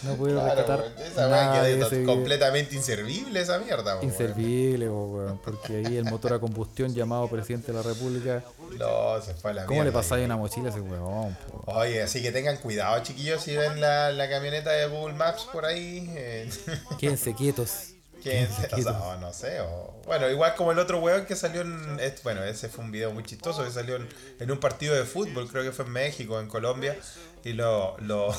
No pudieron Claro, rescatar weón, esa nada weá de quedó ese video. completamente inservible esa mierda. Inservible, weón, porque ahí el motor a combustión llamado presidente de la república. No, se fue a la ¿Cómo le mierda, pasáis una mochila a ese weón? Oye, así que tengan cuidado, chiquillos, si ven la, la camioneta de Google Maps por ahí. Eh, [laughs] Quédense quietos. que, o sea, no sé. O, bueno, igual como el otro weón que salió en. Bueno, ese fue un video muy chistoso que salió en, en un partido de fútbol, creo que fue en México, en Colombia. Y lo. lo,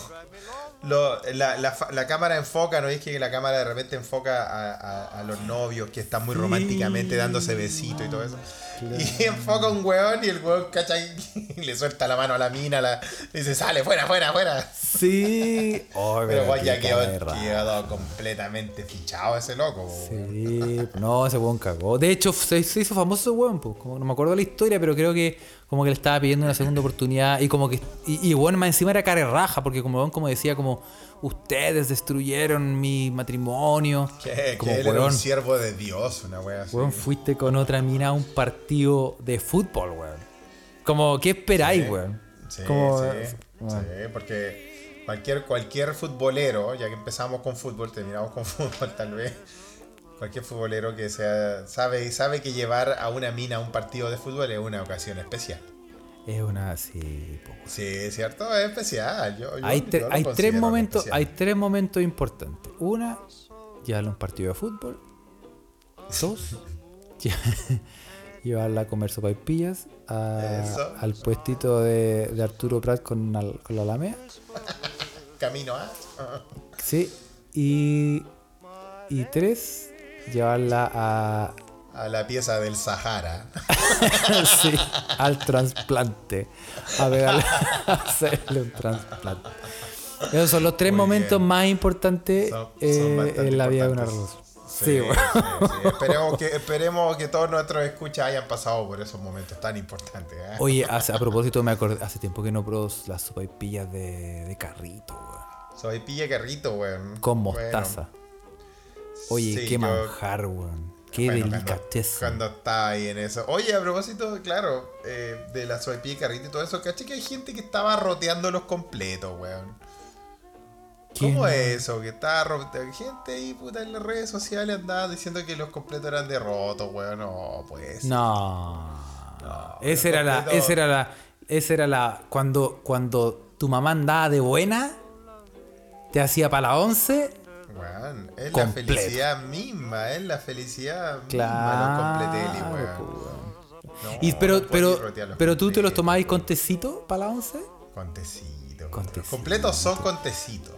lo- la, la la cámara enfoca, ¿no es que la cámara de repente enfoca a, a- a los novios que están muy románticamente dándose besitos y todo eso? Y [laughs] enfoca un weón y el weón cacha y, [laughs] le suelta la mano a la mina, la, y dice, sale, fuera, fuera, fuera. Sí. [laughs] Oh, Pero weón ya quedó, quedó completamente fichado ese loco. weón. Sí, no, ese weón cagó. De hecho, se, se hizo famoso ese weón, pues. Como, no me acuerdo la historia, pero creo que como que le estaba pidiendo una segunda oportunidad. Y como que. Y, y weón, más encima era cara raja, porque como como decía, como ustedes destruyeron mi matrimonio. Como que él era un siervo de Dios, una wea así. weón, fuiste con otra mina a un partido de fútbol, weón. Como, ¿qué esperáis, Sí. weón? Sí, Como- sí, bueno. sí, porque Cualquier, cualquier futbolero, ya que empezamos con fútbol, terminamos con [laughs] fútbol tal vez. Cualquier futbolero que sea sabe, sabe que llevar a una mina a un partido de fútbol es una ocasión especial. Es una. Sí, po. Sí, es cierto, es especial. Yo- yo- hay, tre- hay tres momentos, especial. hay tres momentos importantes. Una, llevarla a un partido de fútbol. Dos, [laughs] lle- [laughs] llevarla a comer sopaipillas a- Eso. al puestito de, de Arturo Prat con, al- con la Alameda. [laughs] Camino a. Sí. Y, y tres, llevarla a, A la pieza del Sahara. [laughs] sí, al trasplante. A ver, [laughs] a hacerle un trasplante. Esos son los tres Muy momentos bien. más importantes Son- son eh, en la vida de una relación. Sí, Sí, bueno. sí. Esperemos, que, esperemos que todos nuestros escuchas hayan pasado por esos momentos tan importantes. ¿eh? Oye, hace- a propósito, me acordé, hace tiempo que no probó las sopaipillas de, de carrito, weón. Soy pilla carrito, weón. Con Bueno, mostaza. Oye, Sí, qué yo- manjar, weón. Qué bueno, cuando- delicateza. Cuando, está ahí en eso. Oye, a propósito, claro, eh, de la sopaipilla de carrito y todo eso, caché que hay gente que estaba roteando los completos, weón. ¿Cómo es eso? Que estaba roteando. Gente ahí, puta, en las redes sociales andaba diciendo que los completos eran de roto, weón. No, pues. No. esa el era la, esa era la, esa era la, cuando, cuando tu mamá andaba de buena, te hacía para la once, Weón, es Completo. la felicidad misma, es la felicidad misma claro. los completelis, po, weón. No, Y, pero, pero, los pero tú te los tomabas con tecito para la once. Con tecito. Con Los tecito. completos son con tecito.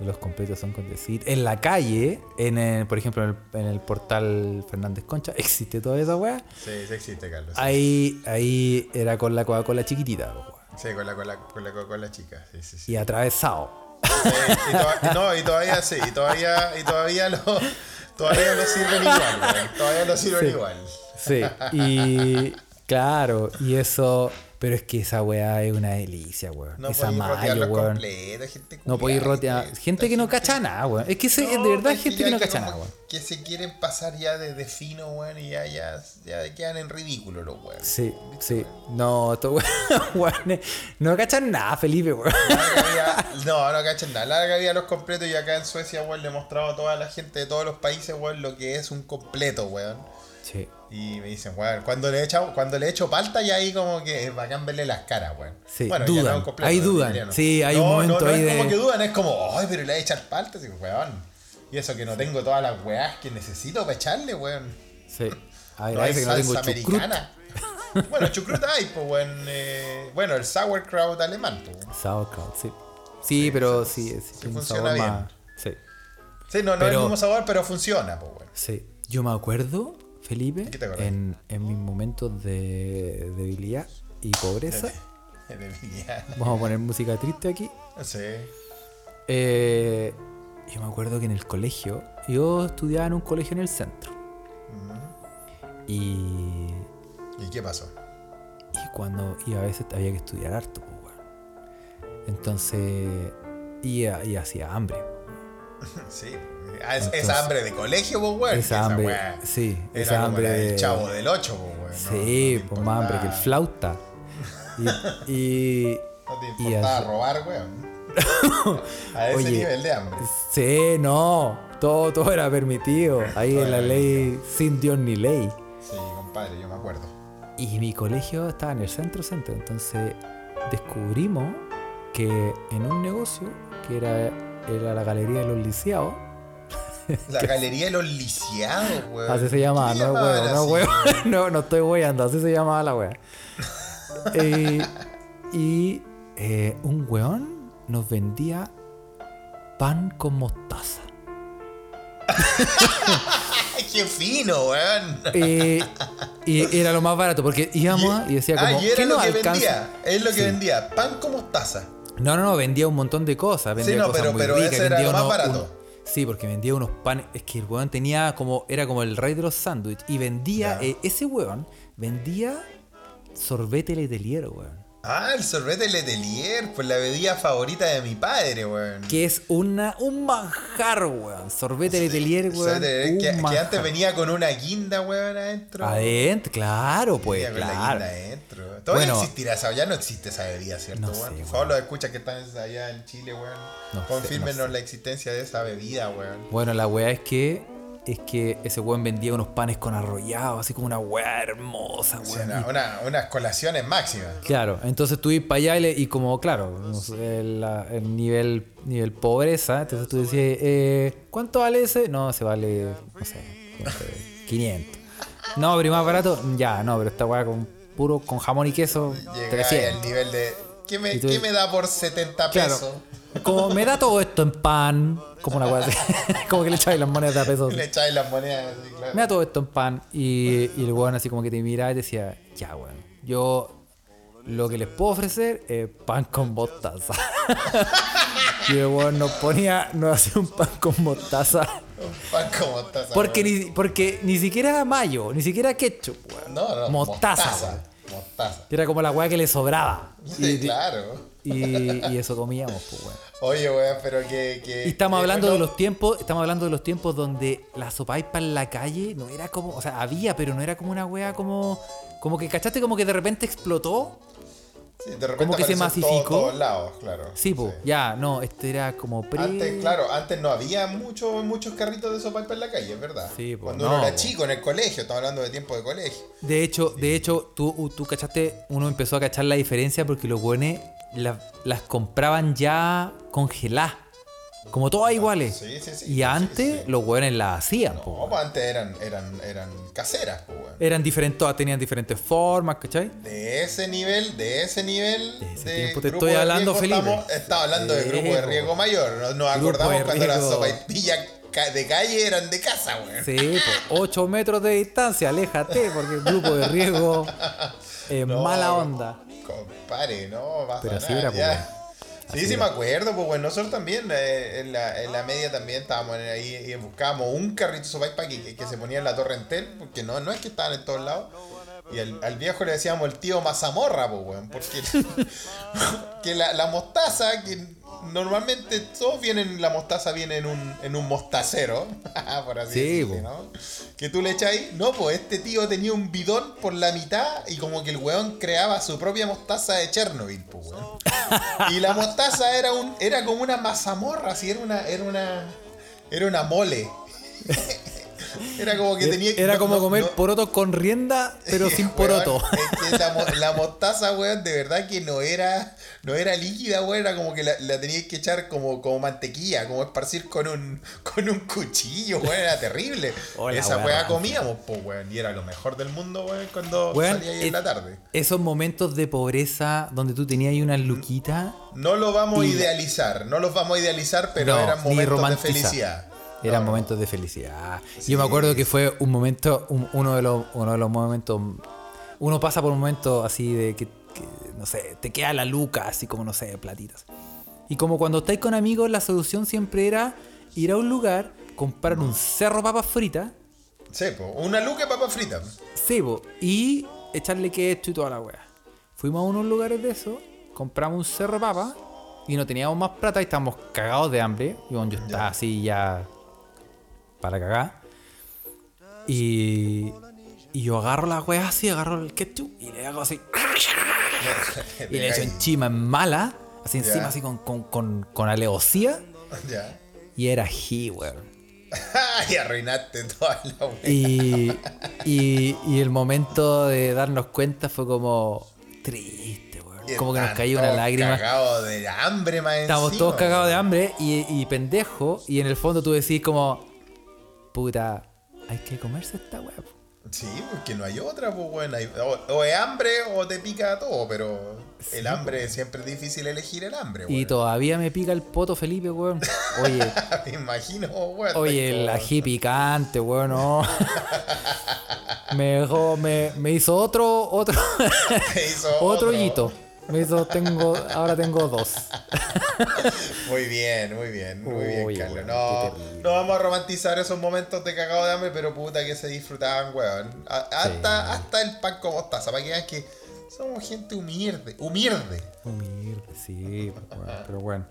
Los completos son con decir. En la calle, en el, por ejemplo, en el, en el portal Fernández Concha, [laughs] existe toda esa weá. Sí, sí existe, Carlos. sí. Ahí, ahí era con la Coca-Cola chiquitita, weón. Sí, con la, con la, con la, con la chica. Sí, sí, sí. Y atravesado. Y toda- no, y todavía sí, y todavía, y todavía lo, todavía lo sirven igual. Todavía lo sirven Sí. igual. Sí. Y claro, y eso. Pero es que esa weá es una delicia, weón. No esa mayo, weón. completos, gente No podéis rotear. gente- Gente que no cacha nada, weón. Es que se- No, de verdad pues, gente que no cacha nada, weón. Que se quieren pasar ya de, fino, weón, y ya, ya, ya quedan en ridículo los weón. Sí, sí. No, estos [laughs] weones no cachan nada, Felipe, weón. Vida- no, no cachan nada. Larga vida los completos. Y acá en Suecia, weón, le he mostrado a toda la gente de todos los países, weón, lo que es un completo, weón. Sí. Y me dicen, weón, cuando le echo, cuando le echo palta ya ahí como que es bacán verle las caras, weón. Sí, dudan, no es un completo, es dudan. italiano. Sí, hay un No, momento no, no ahí es de- como que dudan, es como, ay, pero le voy a echar palta, weón. Y eso que no tengo todas las weás que necesito para echarle, weón. Sí. [laughs] Ay, No hay que no tengo americana. bueno, chucrut hay, pues, weón. eh, bueno, el sauerkraut alemán, pues. Sauerkraut, sí. Sí, pero sí, sí, sí un funciona bien. más- Sí, Sí, no, no es el mismo sabor, pero funciona, pues, weón. sí. Yo me acuerdo, Felipe, en, en mis momentos de debilidad y pobreza. [laughs] Vamos a poner música triste aquí. Sí. Eh, yo me acuerdo que en el colegio, yo estudiaba en un colegio en el centro. Y, ¿Y qué pasó? y cuando y a veces había que estudiar harto, pues, weón. Entonces, y, y hacía hambre. [laughs] Sí. Ah, es- Entonces- hambre de colegio, pues, weón. Esa hambre, sí, Era como hambre la del de- chavo del 8, pues, weón. No- Sí, no pues más hambre que el flauta. Y, [laughs] y- No te importaba robar, weón. [laughs] A ese Oye, nivel de hambre. Sí, no, todo, todo era permitido. Ahí Todo en la ley, sin Dios ni ley. Sí, compadre, yo me acuerdo. Y mi colegio estaba en el centro centro, entonces descubrimos que en un negocio que era, era la galería de los lisiados, La galería de los lisiados, weón. así se llamaba, ¿Qué no llamaban huevo, no weón? [laughs] no, no estoy hueando, así se llamaba la wea. [laughs] y y, eh, un weón nos vendía pan con mostaza. [laughs] Qué fino, weón. Eh, y era lo más barato, porque íbamos y decía como, ah, y era ¿qué lo nos que alcanza? vendía. Es lo que Sí. vendía. Pan con mostaza. No, no, no, vendía un montón de cosas. Vendía no, cosas pero- muy pero ricas, ese era vendía lo más barato. Sí, porque vendía unos panes. Es que el weón tenía como. Era como el rey de los sándwiches. Y vendía. Eh, ese weón vendía sorbete letelier, weón. Ah, el sorbete Letelier, pues la bebida favorita de mi padre, weón. Que es una, un manjar, weón. Sorbete Letelier, weón. Sorbete Letelier, un que, antes venía con una guinda, weón, adentro. Adentro, claro, pues, Venía con la claro. guinda adentro. Todavía Bueno. existirá esa, ya no existe esa bebida, ¿cierto, No weón? sé, weón. favor, los escuchas que están allá en Chile, weón. No Confírmenos no sé. la existencia de esa bebida, weón. Bueno, la weá es que es que ese weón vendía unos panes con arrollado, así como una weá hermosa, weón. una- una- unas colaciones máximas. Claro, entonces tú ibas para allá y, le- y como, claro, no sé, el, nivel, nivel pobreza, entonces tú decías, eh, ¿cuánto vale ese? No, se vale, no sé, no sé, 500. No, pero ¿y más barato, ya, no, pero esta weá con puro, con jamón y queso, Llega 300. al nivel de. ¿Qué me, tú- qué me da por 70 Claro. pesos? Como me da todo esto en pan, como una weá así, [laughs] como que le echáis las monedas a pesos. Le echáis las monedas así, claro. me da todo esto en pan. Y, y el weón así como que te miraba y decía, ya weón, yo lo que les puedo ofrecer es pan con mostaza. [laughs] y el weón nos ponía, nos hacía un pan con mostaza. Un pan como taza. Porque weón. ni, porque ni siquiera mayo, ni siquiera ketchup, weón. No, no, mostaza. Mostaza. mostaza. Era como la weá que le sobraba. Sí, claro. Y, y eso comíamos, pues weón. Oye, weón, pero que. que Y estamos que, hablando bueno, de los tiempos, estamos hablando de los tiempos donde la sopaipa en la calle no era como, o sea, había, pero no era como una wea como, como que, ¿cachaste? Como que de repente explotó. sí, de repente como que se masificó. todos- todos lados, claro. Sí, pues, ya, no, este era como pre... Antes, claro, antes no había mucho, muchos carritos de sopa en la calle, es verdad. Sí, po, Cuando no, uno era po. chico en el colegio, estamos hablando de tiempo de colegio. De hecho, de hecho, tú, tú cachaste, uno empezó a cachar la diferencia porque los buenos las compraban ya congeladas. Como todas iguales. Sí, sí, sí, y antes los buenos las hacían, po, No, weón. pues antes eran, eran, eran caseras, pues, weón. Eran diferentes, todas tenían diferentes formas, ¿cachai? De ese nivel, de ese nivel. De ese de tiempo te estoy hablando, riesgo Felipe. Estamos, estaba hablando de grupo de po. riesgo mayor. Nos, acordamos cuando las sopaipillas de calle eran de casa, weón. Sí, 8 metros de distancia, aléjate, porque el grupo de riesgo [laughs] es No, mala onda. Compadre, no, pasa Pero así nada, era, pues, ya. Sí, Así sí, me acuerdo, pues bueno, nosotros también eh, en, la, en la media también estábamos ahí y buscábamos un carrito sopaipa que, que, que se ponía en la torre Entel, porque no, no es que estaban en todos lados. Y al, al viejo le decíamos el tío mazamorra, pues weón, porque [laughs] que la, la mostaza, que normalmente todos vienen, la mostaza viene en un, en un mostacero, [laughs] por así Sí, decirlo. ¿no? Que tú le echáis, no, pues este tío tenía un bidón por la mitad y como que el weón creaba su propia mostaza de Chernobyl, pues weón. Y la mostaza era un era como una mazamorra, así era una era una era una mole. [laughs] [laughs] Era como que tenía Era no- como no- comer no- porotos con rienda, pero [laughs] sin Weón, poroto. es que la, mo- la mostaza, weón, de verdad que no era no era líquida, weón, era como que la, la tenías que echar como, como mantequilla, como esparcir con un con un cuchillo, weón, era terrible. [laughs] Esa weá comíamos, pues, weón, y era lo mejor del mundo, weón, cuando Weón, salía ahí es- en la tarde. Esos momentos de pobreza donde tú tenías ahí unas luquitas, No lo vamos a idealizar, no los vamos a idealizar, pero eran momentos de felicidad. Eran No, momentos de felicidad. Sí. Yo me acuerdo que fue un momento, un- uno, de los, uno de los momentos, uno pasa por un momento así de que, que, no sé, te queda la luca, así como, no sé, platitas. Y como cuando estáis con amigos, la solución siempre era ir a un lugar, comprar un cerro papas fritas, Sí, po, una luca de papa frita. cebo y echarle ketchup y toda la wea. Fuimos a unos lugares de eso, compramos un cerro papa y no teníamos más plata y estábamos cagados de hambre. Y bueno, yo estaba Ya. así ya para cagar. Y, y yo agarro la wea así, agarro el ketchup y le hago así. y le echo encima en mala, así encima, Ya. así con, con, con, con. Y era ají, weón. [laughs] y arruinaste toda la wea. Y, y, y el momento de darnos cuenta fue como triste, weón. Como que nos cayó una lágrima. Cagados de hambre más encima, todos cagados de hambre y, y pendejo. Y en el fondo tú decís como, puta, hay que comerse esta weá. po". Sí, porque no hay otra, pues bueno. hay- o, o es hambre o te pica todo, pero el hambre siempre es difícil elegir el hambre, Y weón. todavía me pica el poto Felipe, weón. Oye, [laughs] Me imagino, weón. oye, el ají picante, weón, no. [laughs] Me dejó, me, me hizo otro, otro, [laughs] hizo otro hoyito. Me hizo, tengo, ahora tengo dos. Muy bien, muy bien, muy bien, Carlos. weón, No, no vamos a romantizar esos momentos de cagado de hambre, pero puta que se disfrutaban, weón. A- Hasta, hasta el pan con mostaza, para que vean que Somos gente humilde. Humilde. Humilde, sí, pero bueno, pero bueno.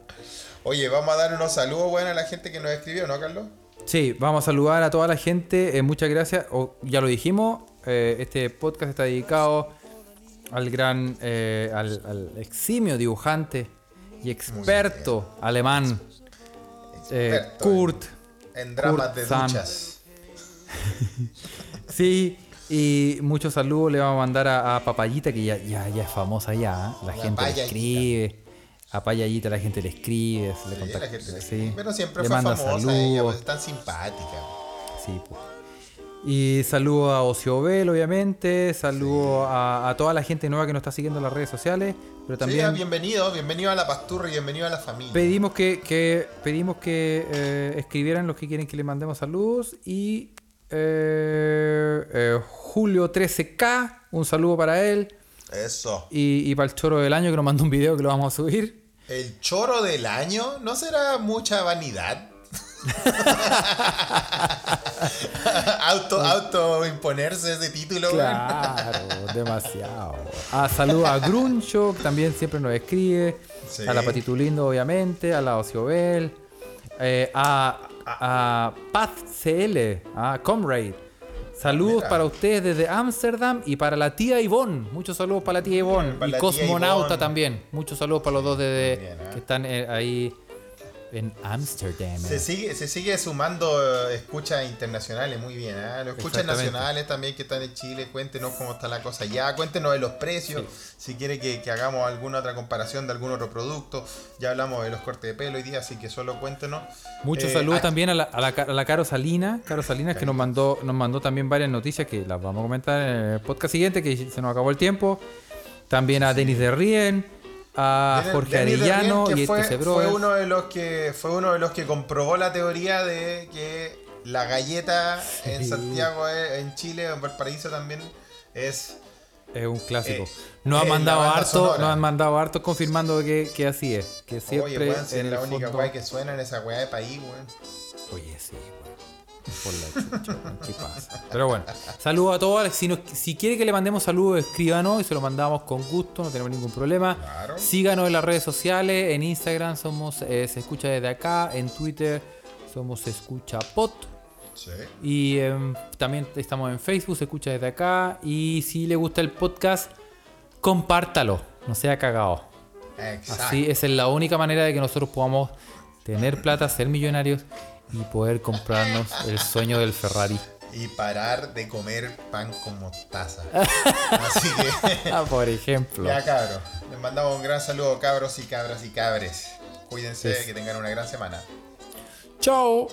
Oye, vamos a dar unos saludos, bueno, a la gente que nos escribió, ¿no, Carlos? Sí, vamos a saludar a toda la gente. eh, muchas gracias. Ya lo dijimos, eh, este podcast está dedicado al gran, eh, al, al eximio dibujante y experto alemán eh, Experto Kurt. En dramas Kurt de Sam. duchas. [laughs] Sí, y muchos saludos le vamos a mandar a, a Papayita, que ya, ya, ya es famosa ya. ¿eh? La gente le Papayita. escribe. A Payayita la gente le escribe, se le Sí, contacta. la gente le- sí. Pero siempre le fue manda famosa saludos. ella, pues es tan simpática. Sí, pues. Y saludo a Ociobel, obviamente. Saludo a, a toda la gente nueva que nos está siguiendo en las redes sociales. Pero Sí, también bienvenido, bienvenido a la pasturra y bienvenido a la familia. pedimos que, que- pedimos que eh, escribieran los que quieren que le mandemos saludos. Y eh, eh, Julio 13K, un saludo para él. Eso. Y, y para el choro del año que nos mandó un video que lo vamos a subir. ¿El choro del año? ¿No será mucha vanidad? [laughs] auto, auto imponerse ese título. Claro, demasiado. Ah, saludo a Gruncho, que también siempre nos escribe. Sí. A la Patitu Lindo, obviamente. A la Ociobel. eh, a, a Paz CL. A Comrade. Saludos Mira. para ustedes desde Ámsterdam y para la tía Ivonne. Muchos saludos para la tía Ivonne. Para y Cosmonauta Ivonne. también. Muchos saludos para los dos desde, Bien, ¿eh? que están eh, ahí en Ámsterdam. Se sigue, se sigue sumando eh, escuchas internacionales, muy bien. ¿eh? Los escuchas nacionales también que están en Chile, cuéntenos cómo está la cosa ya, cuéntenos de los precios, si quiere que, que hagamos alguna otra comparación de algún otro producto. Ya hablamos de los cortes de pelo hoy día, así que solo cuéntenos. Muchos Eh, saludos ah, también a la, a la, a la Caro Salina, Caro Salinas que nos mandó, nos mandó también varias noticias que las vamos a comentar en el podcast siguiente, que se nos acabó el tiempo. También a Denis de Rien, a Jorge Denis de Arellano que y fue, este fue uno de los que fue uno de los que comprobó la teoría de que la galleta en Sí. Santiago, eh, en Chile, en Valparaíso también es Es un clásico. Eh, nos eh, han la mandado harto, nos han mandado harto confirmando que, que así es. Que siempre Oye, weón, si es en la el única fondo- weá que suena en esa weá de país, weón. Oye, sí. Por la chucha, ¿qué pasa? Pero bueno, saludos a todos. Si, nos- si quiere que le mandemos saludos, escríbanos y se lo mandamos con gusto, no tenemos ningún problema. Claro. Síganos en las redes sociales, en Instagram somos eh, Se Escucha Desde Acá, en Twitter somos Se Escucha Pot. Sí. Y em, también estamos en Facebook, Se Escucha Desde Acá. Y si le gusta el podcast, compártalo, no sea cagado. Exacto. Así esa es la única manera de que nosotros podamos tener plata, ser millonarios y poder comprarnos el sueño del Ferrari. Y parar de comer pan con mostaza. [laughs] Así que, Ah, por ejemplo. ya cabros. Les mandamos un gran saludo, cabros y cabras y cabres. Cuídense, Es- que tengan una gran semana. Chao.